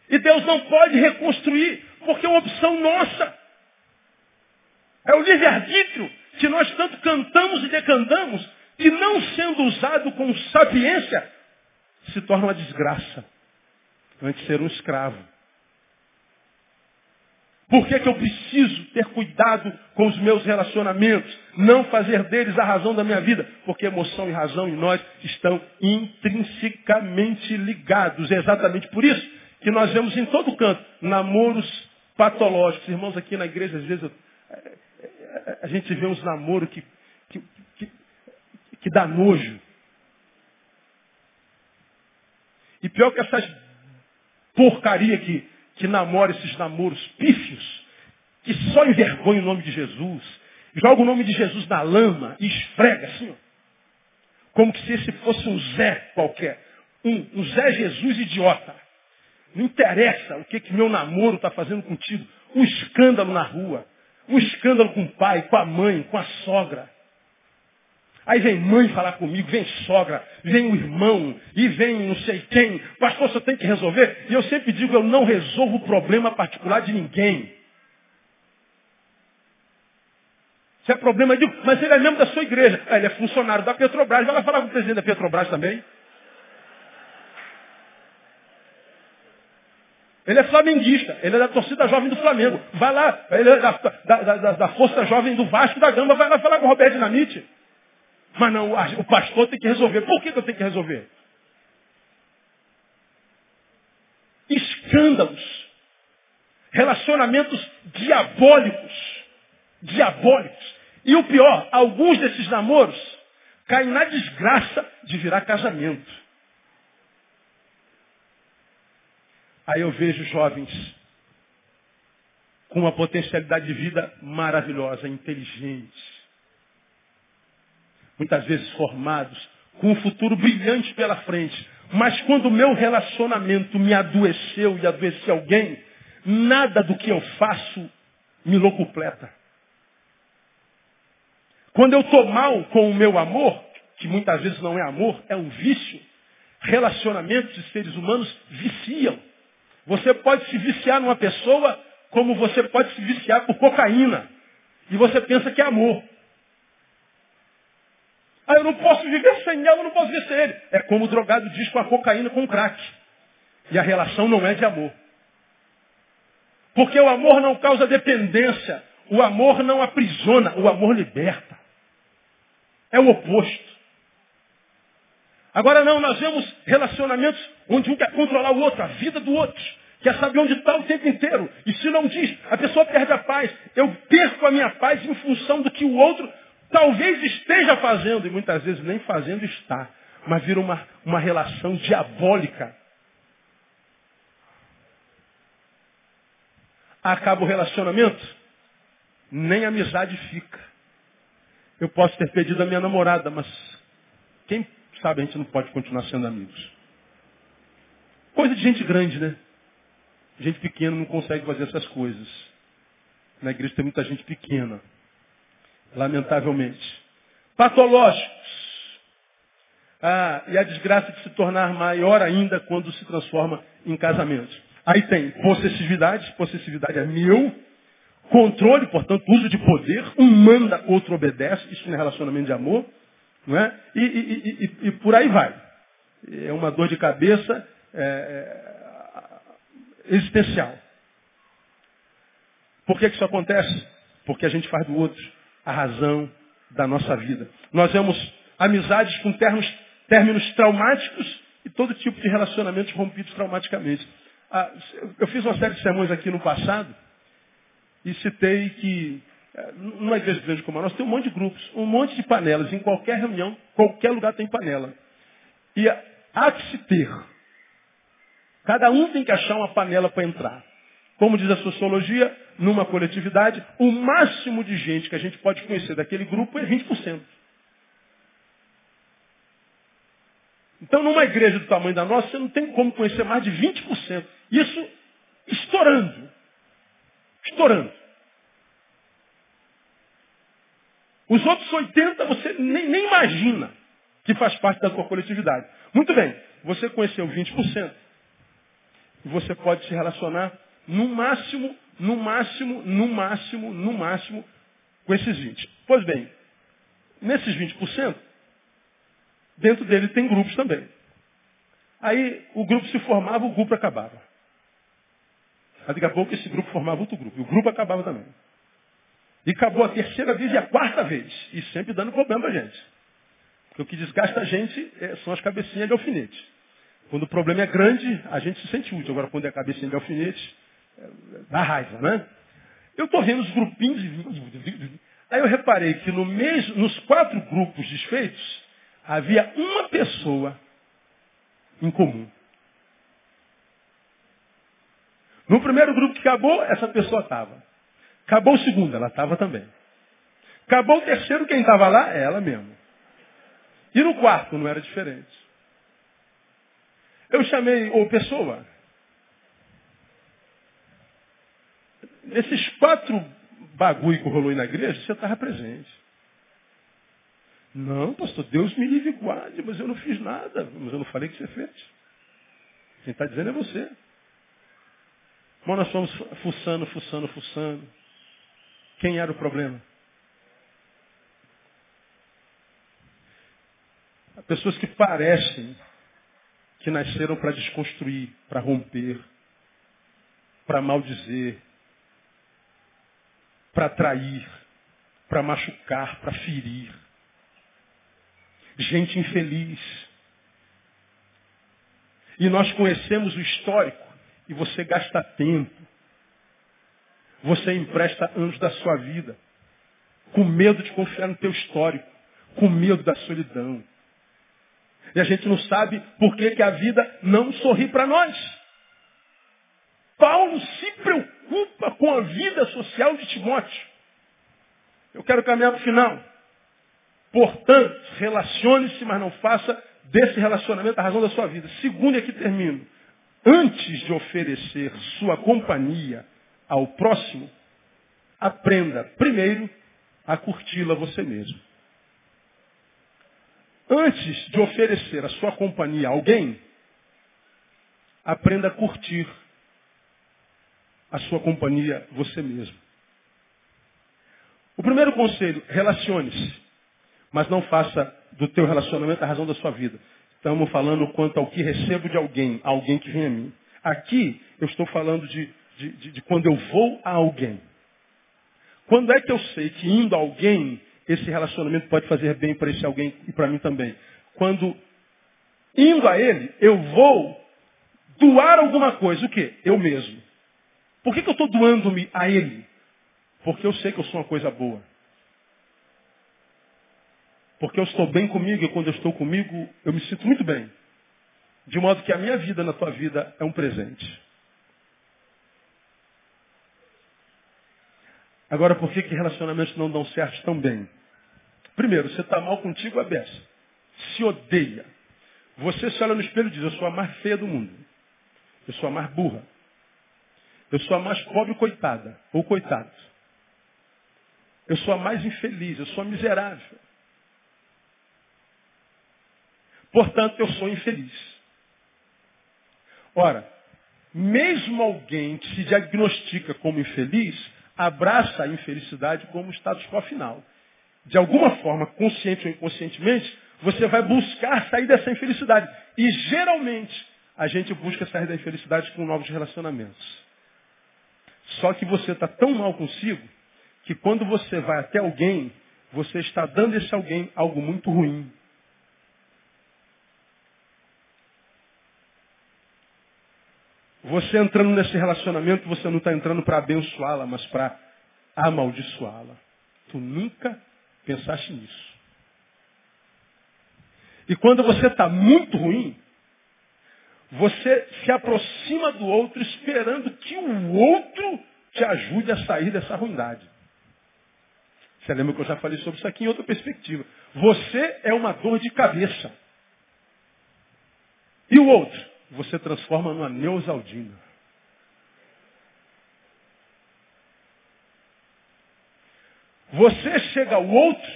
E Deus não pode reconstruir, porque é uma opção nossa. É o livre-arbítrio que nós tanto cantamos e decantamos, que não sendo usado com sapiência, se torna uma desgraça. Antes de ser um escravo. Por que, que eu preciso ter cuidado com os meus relacionamentos? Não fazer deles a razão da minha vida? Porque emoção e razão em nós estão intrinsecamente ligados. É exatamente por isso que nós vemos em todo canto namoros patológicos. Irmãos, aqui na igreja, às vezes, eu, a gente vê uns namoros que, que, que, que dá nojo. E pior que essas porcaria que, que namora esses namoros pífios, que só envergonha o nome de Jesus, joga o nome de Jesus na lama e esfrega assim, ó, como se esse fosse um Zé qualquer. Um, um Zé Jesus idiota. Não interessa o que, que meu namoro está fazendo contigo. Um escândalo na rua. Um escândalo com o pai, com a mãe, com a sogra. Aí vem mãe falar comigo, vem sogra, vem o irmão, e vem não sei quem. Pastor, você tem que resolver. E eu sempre digo, eu não resolvo o problema particular de ninguém. Se é problema de. Mas ele é membro da sua igreja. Ah, ele é funcionário da Petrobras. Vai lá falar com o presidente da Petrobras também. Ele é flamenguista, ele é da torcida jovem do Flamengo. Vai lá, ele é da, da, da, da Força Jovem do Vasco da Gama, vai lá falar com o Roberto Dinamite. Mas não, o pastor tem que resolver. Por que eu tenho que resolver? Escândalos. Relacionamentos diabólicos. Diabólicos. E o pior, alguns desses namoros caem na desgraça de virar casamento. Aí eu vejo jovens com uma potencialidade de vida maravilhosa, inteligentes, muitas vezes formados, com um futuro brilhante pela frente. Mas quando o meu relacionamento me adoeceu e adoeceu alguém, nada do que eu faço me locupleta. Quando eu estou mal com o meu amor, que muitas vezes não é amor, é um vício, relacionamentos de seres humanos viciam. Você pode se viciar numa pessoa como você pode se viciar por cocaína. E você pensa que é amor. Ah, eu não posso viver sem ela, eu não posso viver sem ele. É como o drogado diz com a cocaína com o crack. E a relação não é de amor. Porque o amor não causa dependência. O amor não aprisiona. O amor liberta. É o oposto. Agora não, nós vemos relacionamentos onde um quer controlar o outro, a vida do outro. Quer saber onde está o tempo inteiro. E se não diz, a pessoa perde a paz. Eu perco a minha paz em função do que o outro Talvez esteja fazendo, e muitas vezes nem fazendo está, mas vira uma, uma relação diabólica. Acaba o relacionamento, nem amizade fica. Eu posso ter perdido a minha namorada, mas quem sabe a gente não pode continuar sendo amigos. Coisa de gente grande, né? Gente pequena não consegue fazer essas coisas. Na igreja tem muita gente pequena lamentavelmente. Patológicos. Ah, e a desgraça de se tornar maior ainda quando se transforma em casamento. Aí tem possessividade, possessividade é meu. Controle, portanto, uso de poder. Um manda, outro obedece. Isso não é relacionamento de amor. Não é? e, e, e, e por aí vai. É uma dor de cabeça é, é, existencial. Por que, que isso acontece? Porque a gente faz do outro a razão da nossa vida. Nós vemos amizades com termos, términos traumáticos e todo tipo de relacionamentos rompidos traumaticamente. Ah, eu fiz uma série de sermões aqui no passado e citei que eh, numa igreja grande como a nossa tem um monte de grupos, um monte de panelas. Em qualquer reunião, qualquer lugar tem panela. E há que se ter. Cada um tem que achar uma panela para entrar. Como diz a sociologia, numa coletividade, o máximo de gente que a gente pode conhecer daquele grupo é 20%. Então, numa igreja do tamanho da nossa, você não tem como conhecer mais de 20%. Isso estourando. Estourando. Os outros 80% você nem, nem imagina que faz parte da sua coletividade. Muito bem, você conheceu 20%. E você pode se relacionar no máximo, no máximo, no máximo, no máximo com esses 20%. Pois bem, nesses 20%, dentro dele tem grupos também. Aí o grupo se formava, o grupo acabava. Aí daqui a pouco esse grupo formava outro grupo. E o grupo acabava também. E acabou a terceira vez e a quarta vez. E sempre dando problema para a gente. Porque o que desgasta a gente é, são as cabecinhas de alfinete. Quando o problema é grande, a gente se sente útil. Agora, quando é cabecinha de alfinete, dá raiva, né? Eu estou vendo os grupinhos. Aí eu reparei que no mês, nos quatro grupos desfeitos, havia uma pessoa em comum. No primeiro grupo que acabou, essa pessoa estava. Acabou o segundo, ela estava também. Acabou o terceiro, quem estava lá? Ela mesma. E no quarto não era diferente. Eu chamei, ô pessoa, nesses quatro bagulho que rolou aí na igreja, você estava presente. Não, pastor, Deus me livre guarde, mas eu não fiz nada. Mas eu não falei que você fez. Quem está dizendo é você. Mas nós fomos fuçando, fuçando, fuçando. Quem era o problema? Pessoas que parecem que nasceram para desconstruir, para romper, para maldizer, para trair, para machucar, para ferir. Gente infeliz. E nós conhecemos o histórico e você gasta tempo, você empresta anos da sua vida, com medo de confiar no teu histórico, com medo da solidão. E a gente não sabe por que, que a vida não sorri para nós. Paulo se preocupa com a vida social de Timóteo. Eu quero caminhar para o final. Portanto, relacione-se, mas não faça desse relacionamento a razão da sua vida. Segundo, e aqui termino. Antes de oferecer sua companhia ao próximo, aprenda primeiro a curti-la você mesmo. Antes de oferecer a sua companhia a alguém, aprenda a curtir a sua companhia você mesmo. O primeiro conselho, relacione-se, mas não faça do teu relacionamento a razão da sua vida. Estamos falando quanto ao que recebo de alguém, alguém que vem a mim. Aqui eu estou falando de de, de, de quando eu vou a alguém. Quando é que eu sei que indo a alguém, esse relacionamento pode fazer bem para esse alguém e para mim também? Quando indo a ele, eu vou doar alguma coisa. O quê? Eu mesmo. Por que, que eu estou doando-me a ele? Porque eu sei que eu sou uma coisa boa. Porque eu estou bem comigo e quando eu estou comigo, eu me sinto muito bem. De modo que a minha vida na tua vida é um presente. Agora, por que, que relacionamentos não dão certo tão bem? Primeiro, você está mal contigo, a beça. Se odeia. Você se olha no espelho e diz, eu sou a mais feia do mundo. Eu sou a mais burra. Eu sou a mais pobre coitada, ou coitado. Eu sou a mais infeliz, eu sou a miserável. Portanto, eu sou infeliz. Ora, mesmo alguém que se diagnostica como infeliz, abraça a infelicidade como status quo final. De alguma forma, consciente ou inconscientemente, você vai buscar sair dessa infelicidade. E geralmente, a gente busca sair da infelicidade com novos relacionamentos. Só que você está tão mal consigo que quando você vai até alguém, você está dando a esse alguém algo muito ruim. Você entrando nesse relacionamento, você não está entrando para abençoá-la, mas para amaldiçoá-la. Tu nunca pensaste nisso. E quando você está muito ruim, você se aproxima do outro esperando que o outro te ajude a sair dessa ruindade. Você lembra que eu já falei sobre isso aqui em outra perspectiva. Você é uma dor de cabeça. E o outro? Você transforma numa Neusaldina. Você chega ao outro,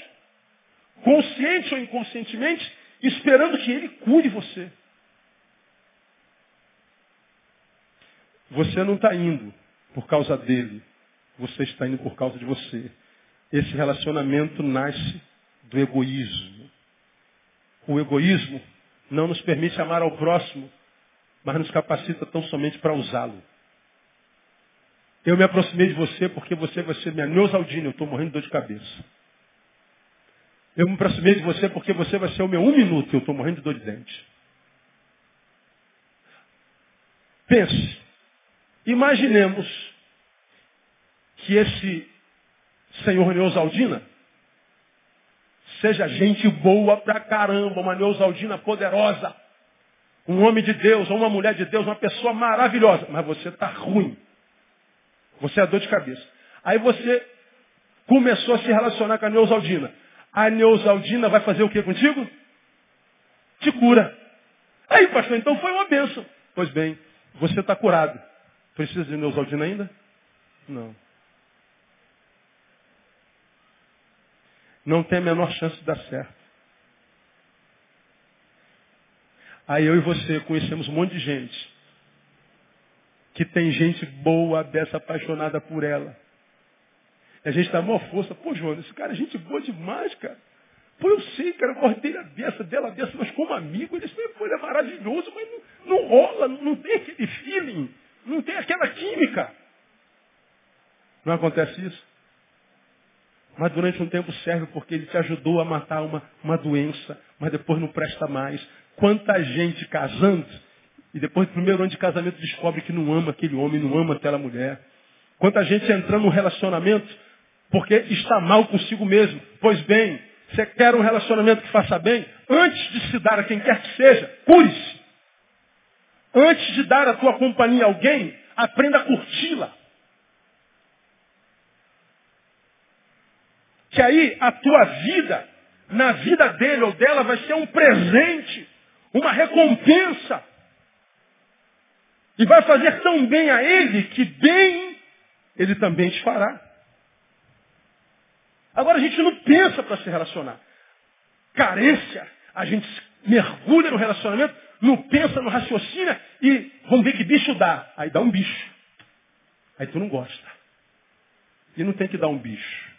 consciente ou inconscientemente, esperando que ele cure você. Você não está indo por causa dele. Você está indo por causa de você. Esse relacionamento nasce do egoísmo. O egoísmo não nos permite amar ao próximo, mas nos capacita tão somente para usá-lo. Eu me aproximei de você porque você vai ser minha Neusaldina, eu estou morrendo de dor de cabeça. Eu me aproximei de você porque você vai ser o meu um minuto, eu estou morrendo de dor de dente. Pense, imaginemos que esse senhor Neusaldina seja gente boa pra caramba, uma Neusaldina poderosa, um homem de Deus, uma mulher de Deus, uma pessoa maravilhosa, mas você está ruim. Você é dor de cabeça. Aí você começou a se relacionar com a Neusaldina. A Neusaldina vai fazer o que contigo? Te cura. Aí, pastor, então foi uma bênção. Pois bem, você está curado. Precisa de Neusaldina ainda? Não. Não tem a menor chance de dar certo. Aí eu e você conhecemos um monte de gente que tem gente boa dessa apaixonada por ela. E a gente dá maior força. Pô, João, esse cara é gente boa demais, cara. Pô, eu sei, cara, eu gostei a dessa, dela dessa, mas como amigo, ele foi, ele é maravilhoso, mas não, não rola, não tem aquele feeling, não tem aquela química. Não acontece isso? Mas durante um tempo serve porque ele te ajudou a matar uma, uma doença, mas depois não presta mais. Quanta gente casando e depois do primeiro ano de casamento descobre que não ama aquele homem, não ama aquela mulher. Quanta gente entrando num relacionamento porque está mal consigo mesmo. Pois bem, você quer um relacionamento que faça bem? Antes de se dar a quem quer que seja, cure-se. Antes de dar a tua companhia a alguém, aprenda a curti-la. Que aí a tua vida, na vida dele ou dela, vai ser um presente, uma recompensa. E vai fazer tão bem a ele que bem ele também te fará. Agora a gente não pensa para se relacionar. Carência, a gente mergulha no relacionamento, não pensa, no raciocínio e vamos ver que bicho dá. Aí dá um bicho. Aí tu não gosta. E não tem que dar um bicho.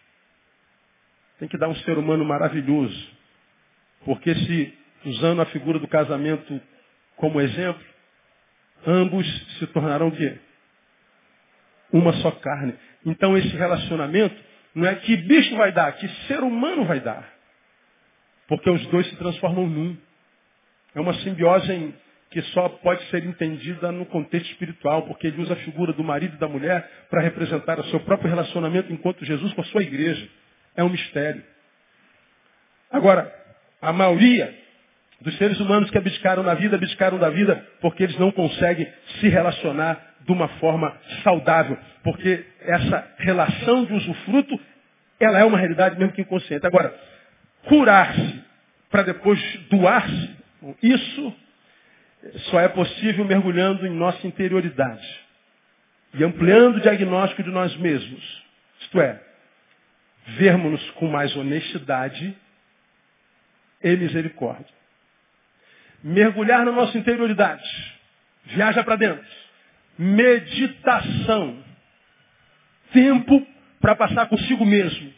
Tem que dar um ser humano maravilhoso. Porque se, usando a figura do casamento como exemplo, ambos se tornarão o quê? Uma só carne. Então esse relacionamento não é que bicho vai dar, que ser humano vai dar. Porque os dois se transformam num. É uma simbiose que só pode ser entendida no contexto espiritual, porque ele usa a figura do marido e da mulher para representar o seu próprio relacionamento enquanto Jesus com a sua igreja. É um mistério. Agora, a maioria dos seres humanos que abdicaram da vida, abdicaram da vida porque eles não conseguem se relacionar de uma forma saudável. Porque essa relação de usufruto, ela é uma realidade mesmo que inconsciente. Agora, curar-se para depois doar-se, isso só é possível mergulhando em nossa interioridade e ampliando o diagnóstico de nós mesmos. Isto é, vermos-nos com mais honestidade e misericórdia mergulhar na nossa interioridade. Viaja para dentro. Meditação. Tempo para passar consigo mesmo.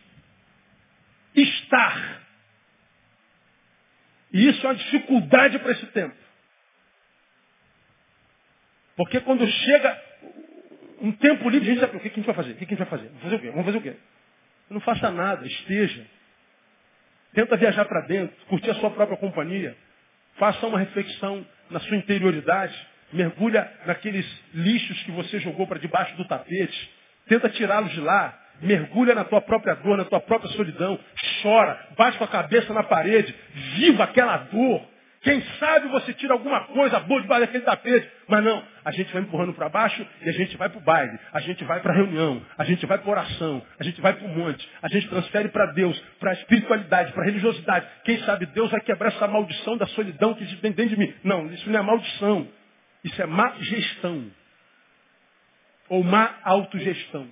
Estar. E isso é uma dificuldade para esse tempo. Porque quando chega um tempo livre, a gente sabe o que a gente vai fazer? O que a gente vai fazer? Vamos fazer o quê? Vamos fazer o quê? Não faça nada, esteja. Tenta viajar para dentro, curtir a sua própria companhia. Faça uma reflexão na sua interioridade. Mergulha naqueles lixos que você jogou para debaixo do tapete. Tenta tirá-los de lá. Mergulha na tua própria dor, na tua própria solidão. Chora, bate com a cabeça na parede. Viva aquela dor. Quem sabe você tira alguma coisa boa debaixo daquele tapete. Mas não, a gente vai empurrando para baixo e a gente vai para o baile, a gente vai para a reunião, a gente vai para oração, a gente vai para o monte, a gente transfere para Deus, para a espiritualidade, para a religiosidade. Quem sabe Deus vai quebrar essa maldição da solidão que existe dentro de mim. Não, isso não é maldição. Isso é má gestão. Ou má autogestão.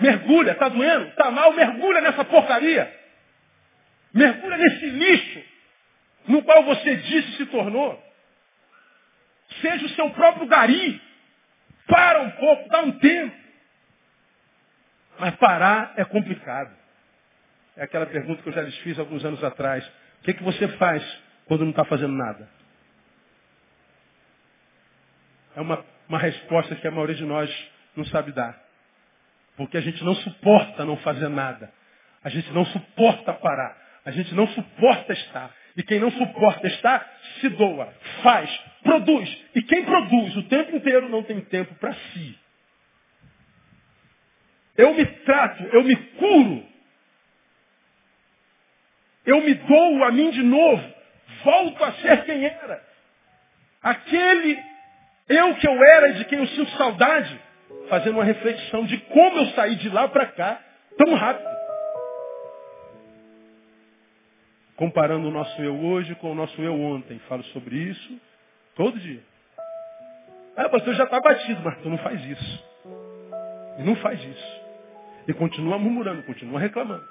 Mergulha, está doendo? Está mal? Mergulha nessa porcaria. Mergulha nesse lixo no qual você disse se tornou. Seja o seu próprio gari. Para um pouco, dá um tempo. Mas parar é complicado. É aquela pergunta que eu já lhes fiz alguns anos atrás. O que, é que você faz quando não está fazendo nada? É uma, uma resposta que a maioria de nós não sabe dar. Porque a gente não suporta não fazer nada. A gente não suporta parar. A gente não suporta estar. E quem não suporta estar, se doa, faz, produz. E quem produz o tempo inteiro não tem tempo para si. Eu me trato, eu me curo. Eu me dou a mim de novo. Volto a ser quem era. Aquele eu que eu era e de quem eu sinto saudade fazendo uma reflexão de como eu saí de lá para cá tão rápido. Comparando o nosso eu hoje com o nosso eu ontem. Falo sobre isso todo dia. Ah, pastor, já está batido, mas tu não faz isso. E não faz isso. E continua murmurando, continua reclamando.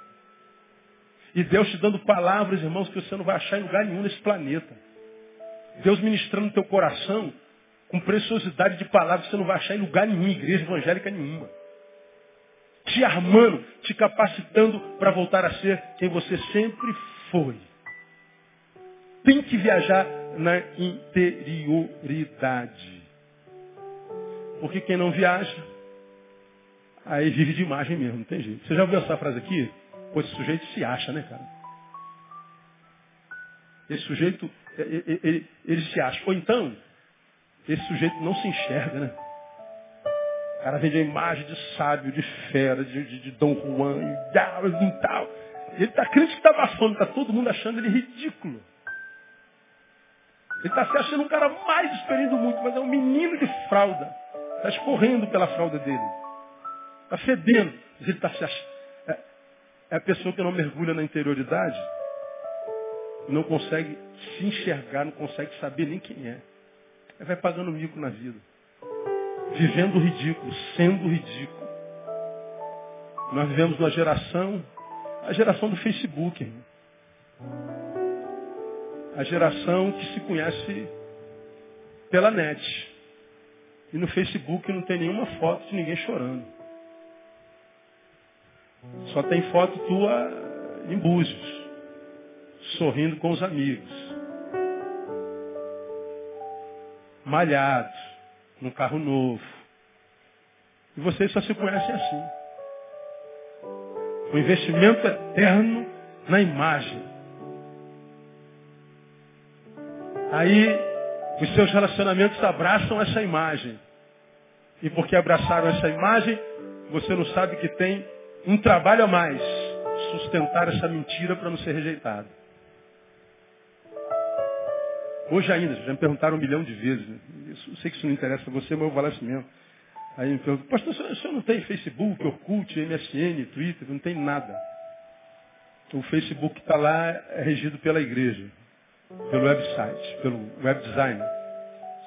E Deus te dando palavras, irmãos, que você não vai achar em lugar nenhum nesse planeta. Deus ministrando no teu coração com preciosidade de palavras você não vai achar em lugar nenhum, igreja evangélica nenhuma. Te armando, te capacitando para voltar a ser quem você sempre foi. Tem que viajar na interioridade. Porque quem não viaja, aí vive de imagem mesmo, não tem jeito. Você já ouviu essa frase aqui? Pois esse sujeito se acha, né, cara? Esse sujeito, ele, ele, ele se acha. Ou então, esse sujeito não se enxerga, né? O cara vende a imagem de sábio, de fera, de, de, de Dom Juan e tal, e. Ele está crente que está abafando, está todo mundo achando ele ridículo. Ele está se achando um cara mais experiente do mundo, mas é um menino de fralda. Está escorrendo pela fralda dele. Está fedendo. Ele está se achando. É, é a pessoa que não mergulha na interioridade não consegue se enxergar, não consegue saber nem quem é vai pagando mico na vida. Vivendo ridículo, sendo ridículo. Nós vivemos uma geração, a geração do Facebook. A geração que se conhece pela net. E no Facebook não tem nenhuma foto de ninguém chorando. Só tem foto tua em Búzios, sorrindo com os amigos. Malhado, num carro novo. E vocês só se conhecem assim. O investimento eterno na imagem. Aí os seus relacionamentos abraçam essa imagem. E porque abraçaram essa imagem, você não sabe que tem um trabalho a mais. Sustentar essa mentira para não ser rejeitado. Hoje ainda, já me perguntaram um milhão de vezes. Eu sei que isso não interessa a você, mas eu vou falar assim mesmo. Aí me perguntam, pastor, o senhor não tem Facebook, Orkut, MSN, Twitter, não tem nada. O Facebook está lá, é regido pela igreja, pelo website, pelo web design.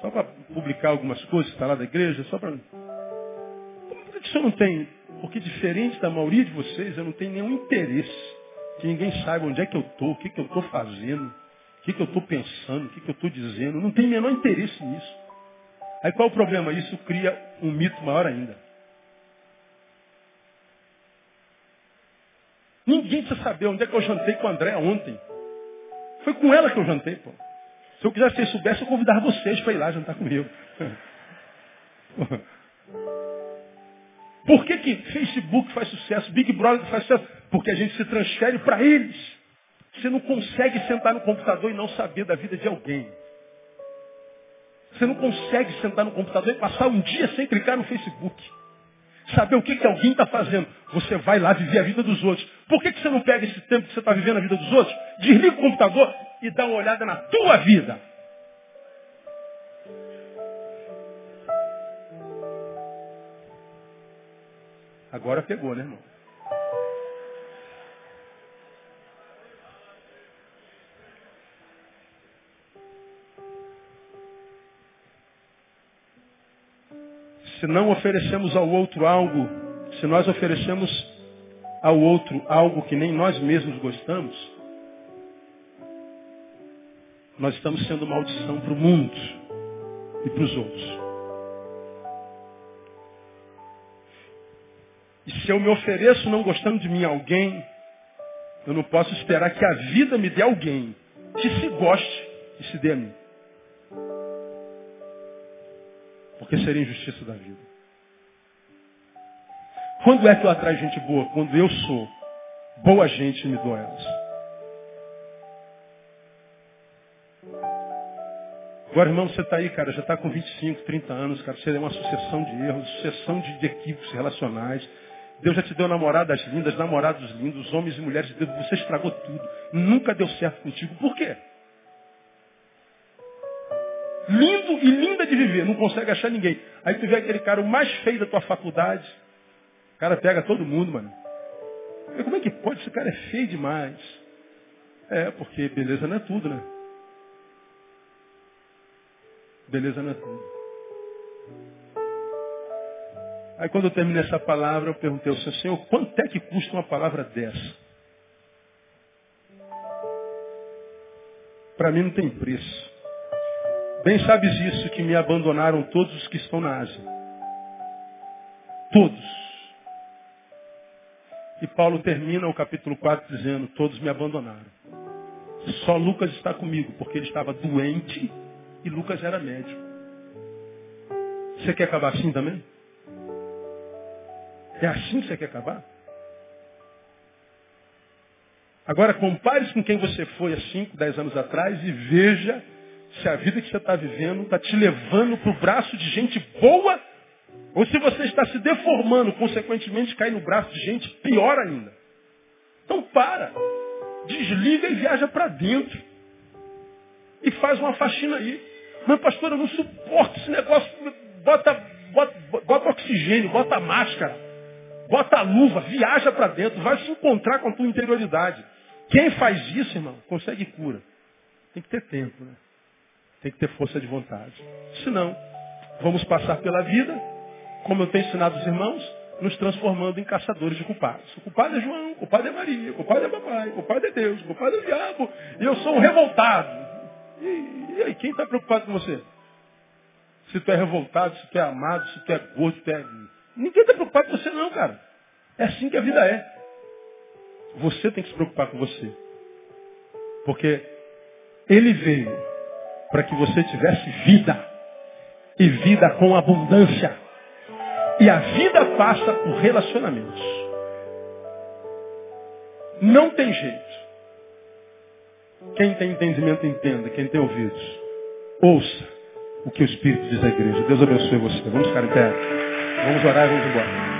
Só para publicar algumas coisas, está lá da igreja, só para. Por que o senhor não tem? Porque diferente da maioria de vocês, eu não tenho nenhum interesse que ninguém saiba onde é que eu estou, o que, que eu estou fazendo. O que, que eu estou pensando? O que, que eu estou dizendo? Não tem menor interesse nisso. Aí qual é o problema? Isso cria um mito maior ainda. Ninguém precisa saber onde é que eu jantei com a André ontem. Foi com ela que eu jantei, pô. Se eu quisesse que vocês soubessem, eu convidava vocês para ir lá jantar comigo. Por que, que Facebook faz sucesso, Big Brother faz sucesso? Porque a gente se transfere para eles. Você não consegue sentar no computador e não saber da vida de alguém. Você não consegue sentar no computador e passar um dia sem clicar no Facebook. Saber o que, que alguém está fazendo. Você vai lá viver a vida dos outros. Por que, que você não pega esse tempo que você está vivendo a vida dos outros? Desliga o computador e dá uma olhada na tua vida. Agora pegou, né, irmão? Se não oferecemos ao outro algo, se nós oferecemos ao outro algo que nem nós mesmos gostamos, nós estamos sendo maldição para o mundo e para os outros. E se eu me ofereço não gostando de mim a alguém, eu não posso esperar que a vida me dê alguém que se goste e se dê a mim. Porque seria injustiça da vida. Quando é que eu atraio gente boa? Quando eu sou boa gente e me dou elas. Agora, irmão, você está aí, cara, já está com 25, 30 anos, cara, você é uma sucessão de erros, sucessão de, equívocos relacionais. Deus já te deu namoradas lindas, namorados lindos, homens e mulheres de Deus, você estragou tudo. Nunca deu certo contigo. Por quê? Lindo e linda de viver, não consegue achar ninguém. Aí tu vê aquele cara o mais feio da tua faculdade, o cara pega todo mundo, mano. E como é que pode? Esse cara é feio demais. É, porque beleza não é tudo, né? Beleza não é tudo. Aí quando eu terminei essa palavra, eu perguntei ao Senhor, Senhor, quanto é que custa uma palavra dessa? Para mim não tem preço. Bem sabes isso, que me abandonaram todos os que estão na Ásia. Todos. E Paulo termina o capítulo 4 dizendo, todos me abandonaram. Só Lucas está comigo, porque ele estava doente e Lucas era médico. Você quer acabar assim também? É assim que você quer acabar? Agora compare-se com quem você foi há 5, 10 anos atrás e veja se a vida que você está vivendo está te levando para o braço de gente boa, ou se você está se deformando, consequentemente cai no braço de gente pior ainda. Então para, desliga e viaja para dentro. E faz uma faxina aí. Mas pastor, eu não suporto esse negócio. Bota, bota, bota oxigênio, bota máscara, bota luva, viaja para dentro, vai se encontrar com a tua interioridade. Quem faz isso, irmão, consegue cura. Tem que ter tempo, né? Tem que ter força de vontade. Senão, vamos passar pela vida, como eu tenho ensinado os irmãos, nos transformando em caçadores de culpados. O culpado é João, o culpado é Maria, o culpado é papai, o culpado é Deus, o culpado é o diabo, e eu sou um revoltado. E, e aí, quem está preocupado com você? Se tu é revoltado, se tu é amado, se tu é gordo, se tu é... Ninguém está preocupado com você não, cara. É assim que a vida é. Você tem que se preocupar com você. Porque ele veio para que você tivesse vida. E vida com abundância. E a vida passa por relacionamentos. Não tem jeito. Quem tem entendimento, entenda. Quem tem ouvidos, ouça o que o Espírito diz à igreja. Deus abençoe você. Vamos ficar em pé. Vamos orar e vamos embora.